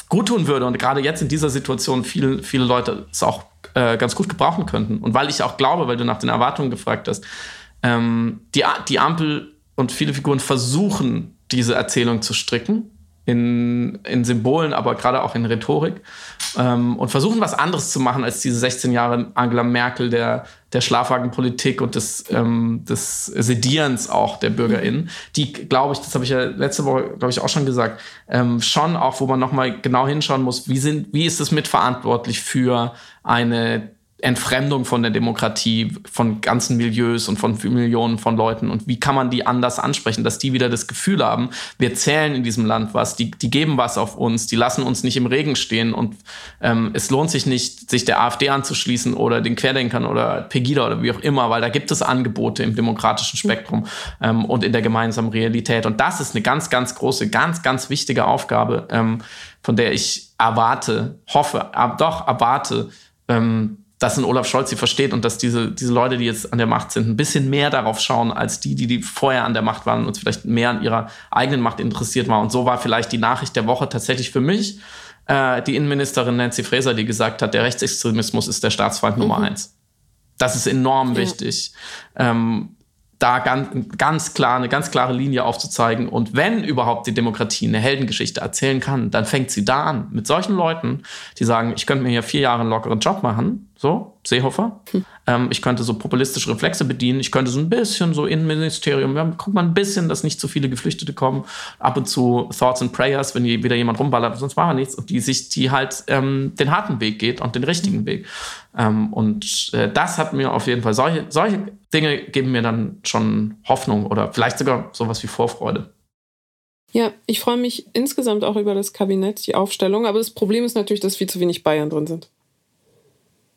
gut tun würde und gerade jetzt in dieser Situation viele, viele Leute es auch äh, ganz gut gebrauchen könnten. Und weil ich auch glaube, weil du nach den Erwartungen gefragt hast, ähm, die, die Ampel und viele Figuren versuchen, diese Erzählung zu stricken in, in Symbolen, aber gerade auch in Rhetorik ähm, und versuchen was anderes zu machen als diese 16 Jahre Angela Merkel der, der Schlafwagenpolitik und des, ähm, des Sedierens auch der BürgerInnen, die, glaube ich, das habe ich ja letzte Woche, glaube ich, auch schon gesagt, ähm, schon auch, wo man nochmal genau hinschauen muss, wie, sind, wie ist es mitverantwortlich für eine Entfremdung von der Demokratie, von ganzen Milieus und von Millionen von Leuten. Und wie kann man die anders ansprechen, dass die wieder das Gefühl haben, wir zählen in diesem Land was, die, die geben was auf uns, die lassen uns nicht im Regen stehen und ähm, es lohnt sich nicht, sich der AfD anzuschließen oder den Querdenkern oder Pegida oder wie auch immer, weil da gibt es Angebote im demokratischen Spektrum ähm, und in der gemeinsamen Realität. Und das ist eine ganz, ganz große, ganz, ganz wichtige Aufgabe, ähm, von der ich erwarte, hoffe, ab, doch erwarte, ähm, dass ein Olaf Scholz sie versteht und dass diese, diese Leute, die jetzt an der Macht sind, ein bisschen mehr darauf schauen, als die, die, die vorher an der Macht waren und vielleicht mehr an ihrer eigenen Macht interessiert waren. Und so war vielleicht die Nachricht der Woche tatsächlich für mich äh, die Innenministerin Nancy Fraser, die gesagt hat, der Rechtsextremismus ist der Staatsfeind mhm. Nummer eins. Das ist enorm ja. wichtig. Ähm, da ganz, ganz klar, eine ganz klare Linie aufzuzeigen. Und wenn überhaupt die Demokratie eine Heldengeschichte erzählen kann, dann fängt sie da an. Mit solchen Leuten, die sagen, ich könnte mir hier vier Jahre einen lockeren Job machen, so, Seehofer. Hm. Ähm, ich könnte so populistische Reflexe bedienen. Ich könnte so ein bisschen so Innenministerium, ja, guck mal ein bisschen, dass nicht zu viele Geflüchtete kommen. Ab und zu Thoughts and Prayers, wenn wieder jemand rumballert, sonst machen wir nichts. Und die sich, die halt ähm, den harten Weg geht und den richtigen Weg. Ähm, und äh, das hat mir auf jeden Fall, solche, solche Dinge geben mir dann schon Hoffnung oder vielleicht sogar sowas wie Vorfreude. Ja, ich freue mich insgesamt auch über das Kabinett, die Aufstellung. Aber das Problem ist natürlich, dass viel zu wenig Bayern drin sind.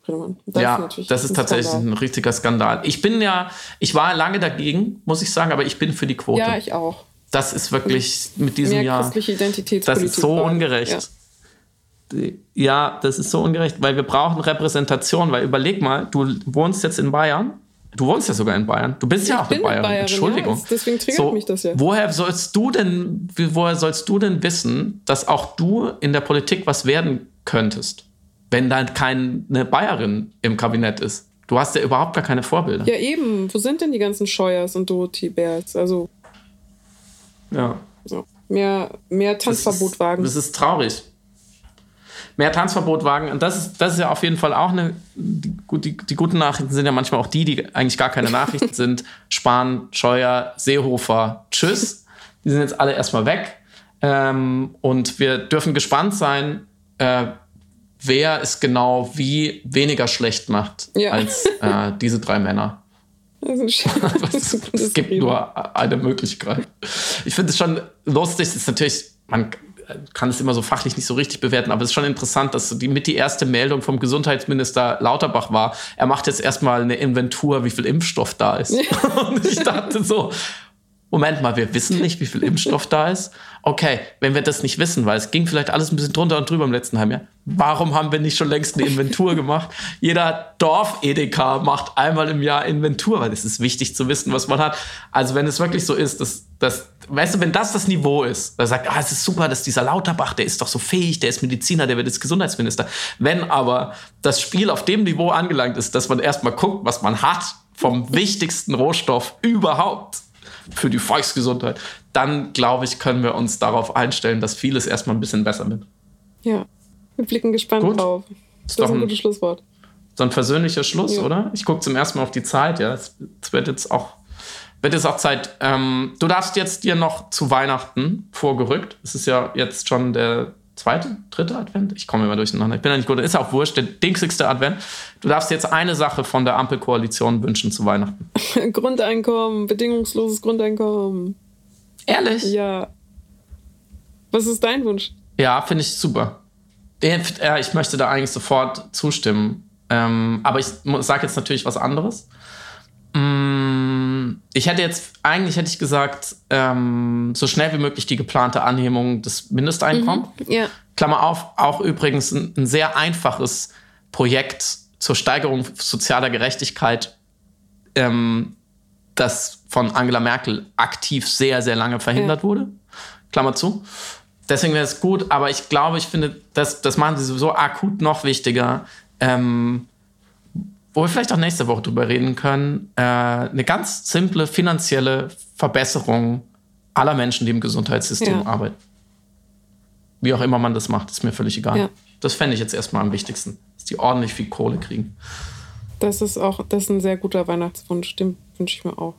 Das ja, ist das ist tatsächlich Skandal. ein richtiger Skandal. Ich bin ja, ich war lange dagegen, muss ich sagen, aber ich bin für die Quote. Ja, ich auch. Das ist wirklich mit diesem Mehr Jahr. Das ist so ungerecht. Ja. ja, das ist so ungerecht, weil wir brauchen Repräsentation. Weil überleg mal, du wohnst jetzt in Bayern. Du wohnst ja sogar in Bayern. Du bist ich ja auch eine Bayerin. Bayerin. Entschuldigung. Ja, deswegen triggert so, mich das ja. Woher sollst du denn, woher sollst du denn wissen, dass auch du in der Politik was werden könntest? Wenn dann keine Bayerin im Kabinett ist. Du hast ja überhaupt gar keine Vorbilder. Ja, eben. Wo sind denn die ganzen Scheuers und Dorothy Bärs? Also. Ja. So. Mehr, mehr Tanzverbot wagen. Das ist traurig. mehr Tanzverbot wagen. Und das ist, das ist ja auf jeden Fall auch eine. Die, die, die guten Nachrichten sind ja manchmal auch die, die eigentlich gar keine Nachrichten sind. Spahn, Scheuer, Seehofer, tschüss. Die sind jetzt alle erstmal weg. Ähm, und wir dürfen gespannt sein, äh, wer es genau wie weniger schlecht macht ja. als äh, diese drei Männer. es, es gibt nur eine Möglichkeit. Ich finde es schon lustig, es ist natürlich, man kann es immer so fachlich nicht so richtig bewerten, aber es ist schon interessant, dass die mit die erste Meldung vom Gesundheitsminister Lauterbach war, er macht jetzt erstmal eine Inventur, wie viel Impfstoff da ist. Und ich dachte so, Moment mal, wir wissen nicht, wie viel Impfstoff da ist. Okay, wenn wir das nicht wissen, weil es ging vielleicht alles ein bisschen drunter und drüber im letzten Halbjahr, warum haben wir nicht schon längst eine Inventur gemacht? Jeder Dorf-EDK macht einmal im Jahr Inventur, weil es ist wichtig zu wissen, was man hat. Also wenn es wirklich so ist, dass, dass weißt du, wenn das das Niveau ist, da sagt, ah, es ist super, dass dieser Lauterbach, der ist doch so fähig, der ist Mediziner, der wird jetzt Gesundheitsminister. Wenn aber das Spiel auf dem Niveau angelangt ist, dass man erstmal guckt, was man hat vom wichtigsten Rohstoff überhaupt, für die Volksgesundheit, dann glaube ich, können wir uns darauf einstellen, dass vieles erstmal ein bisschen besser wird. Ja, wir blicken gespannt Gut. drauf. Das ist, das ist ein, ein gutes Schlusswort. So ein versöhnlicher Schluss, ja. oder? Ich gucke zum ersten Mal auf die Zeit, ja. Es, es wird jetzt auch wird jetzt auch Zeit. Ähm, du darfst jetzt dir noch zu Weihnachten vorgerückt. Es ist ja jetzt schon der zweite, dritte Advent? Ich komme immer durcheinander. Ich bin ja nicht gut. Ist auch wurscht, der dingsigste Advent. Du darfst jetzt eine Sache von der Ampelkoalition wünschen zu Weihnachten. Grundeinkommen, bedingungsloses Grundeinkommen. Ehrlich? Ja. Was ist dein Wunsch? Ja, finde ich super. Ich möchte da eigentlich sofort zustimmen. Ähm, aber ich sage jetzt natürlich was anderes. Ich hätte jetzt, eigentlich hätte ich gesagt, ähm, so schnell wie möglich die geplante Anhebung des Mindesteinkommens. Mhm, ja. Klammer auf, auch übrigens ein, ein, sehr einfaches Projekt zur Steigerung sozialer Gerechtigkeit, ähm, das von Angela Merkel aktiv sehr, sehr lange verhindert ja. wurde. Klammer zu. Deswegen wäre es gut, aber ich glaube, ich finde, das, das machen sie sowieso akut noch wichtiger. Ähm, wo wir vielleicht auch nächste Woche drüber reden können, äh, eine ganz simple finanzielle Verbesserung aller Menschen, die im Gesundheitssystem ja. arbeiten. Wie auch immer man das macht, ist mir völlig egal. Ja. Das fände ich jetzt erstmal am wichtigsten, dass die ordentlich viel Kohle kriegen. Das ist auch, das ist ein sehr guter Weihnachtswunsch, den wünsche ich mir auch.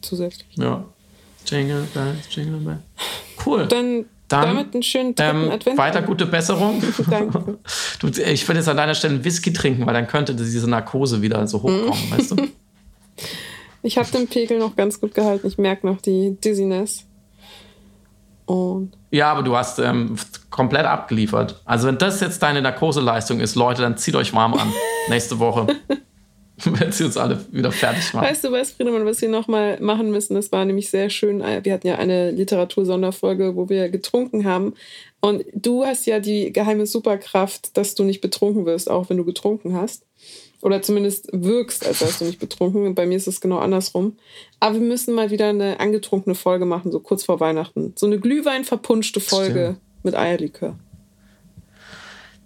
Zusätzlich. Ja. Jingle bells, jingle bells. Cool. Dann dann, Damit einen schönen ähm, Advent. Weiter gute Besserung. Danke. Du, ich würde jetzt an deiner Stelle einen Whisky trinken, weil dann könnte diese Narkose wieder so hochkommen, weißt du? Ich habe den Pegel noch ganz gut gehalten. Ich merke noch die Dizziness. Und ja, aber du hast ähm, komplett abgeliefert. Also wenn das jetzt deine Narkoseleistung ist, Leute, dann zieht euch warm an. Nächste Woche. wenn sie uns alle wieder fertig machen. Weißt du was, Friedemann, was wir nochmal machen müssen? Das war nämlich sehr schön. Wir hatten ja eine Literatursonderfolge, wo wir getrunken haben. Und du hast ja die geheime Superkraft, dass du nicht betrunken wirst, auch wenn du getrunken hast. Oder zumindest wirkst, als wärst du nicht betrunken. Bei mir ist es genau andersrum. Aber wir müssen mal wieder eine angetrunkene Folge machen, so kurz vor Weihnachten. So eine Glühwein verpunschte Folge Stimmt. mit Eierlikör.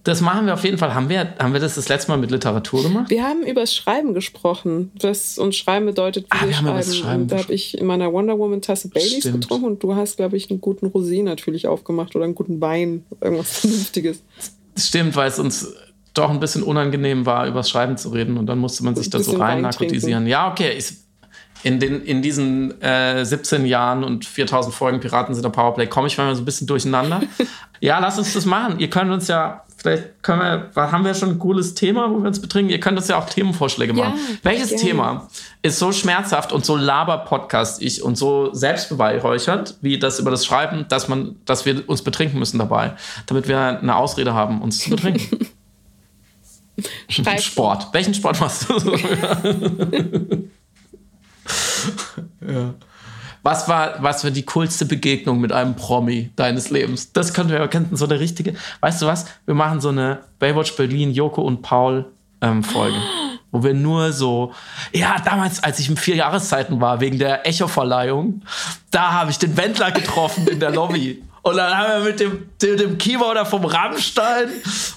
Das machen wir auf jeden Fall. Haben wir, haben wir das das letzte Mal mit Literatur gemacht? Wir haben über das Schreiben gesprochen. Was uns Schreiben bedeutet, wie ah, wir, schreiben. Haben schreiben da habe ich in meiner Wonder Woman Tasse Baileys Stimmt. getrunken und du hast, glaube ich, einen guten Rosé natürlich aufgemacht oder einen guten Wein, irgendwas Vernünftiges. Stimmt, weil es uns doch ein bisschen unangenehm war, über das Schreiben zu reden und dann musste man sich da so rein narkotisieren. Ja, okay, ich, in, den, in diesen äh, 17 Jahren und 4000 Folgen Piraten sind der Powerplay komme ich manchmal so ein bisschen durcheinander. ja, lass uns das machen. Ihr könnt uns ja, vielleicht können wir, haben wir schon ein cooles Thema, wo wir uns betrinken. Ihr könnt uns ja auch Themenvorschläge machen. Ja, Welches gerne. Thema ist so schmerzhaft und so laber-podcast ich und so selbstbeweihräuchert, wie das über das Schreiben, dass man, dass wir uns betrinken müssen dabei, damit wir eine Ausrede haben, uns zu betrinken. Sport. Welchen Sport machst du so? ja. Was war, was war die coolste Begegnung mit einem Promi deines Lebens? Das könnten wir könnten so eine richtige. Weißt du was? Wir machen so eine Baywatch Berlin, Joko und Paul ähm, Folge. wo wir nur so, ja, damals, als ich in vier Jahreszeiten war, wegen der Echo-Verleihung, da habe ich den Wendler getroffen in der Lobby. Und dann haben wir mit dem, dem, dem Keyboarder vom Rammstein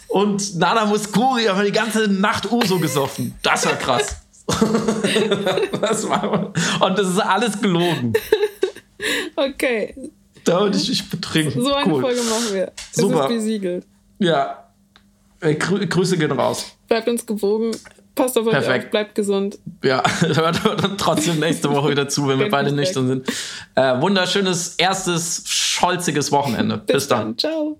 und Nana Muscuri haben wir die ganze Nacht Uso gesoffen. Das war krass. das war, und das ist alles gelogen. Okay. Da würde ich mich betrinken. So eine cool. Folge machen wir. Das Super. ist besiegelt. Ja. Äh, grü Grüße gehen raus. Bleibt uns gewogen. Passt auf euch Perfekt. auf, bleibt gesund. Ja, hört trotzdem nächste Woche wieder zu, wenn wir beide nüchtern sind. Äh, wunderschönes erstes scholziges Wochenende. Bis, Bis dann. dann. Ciao.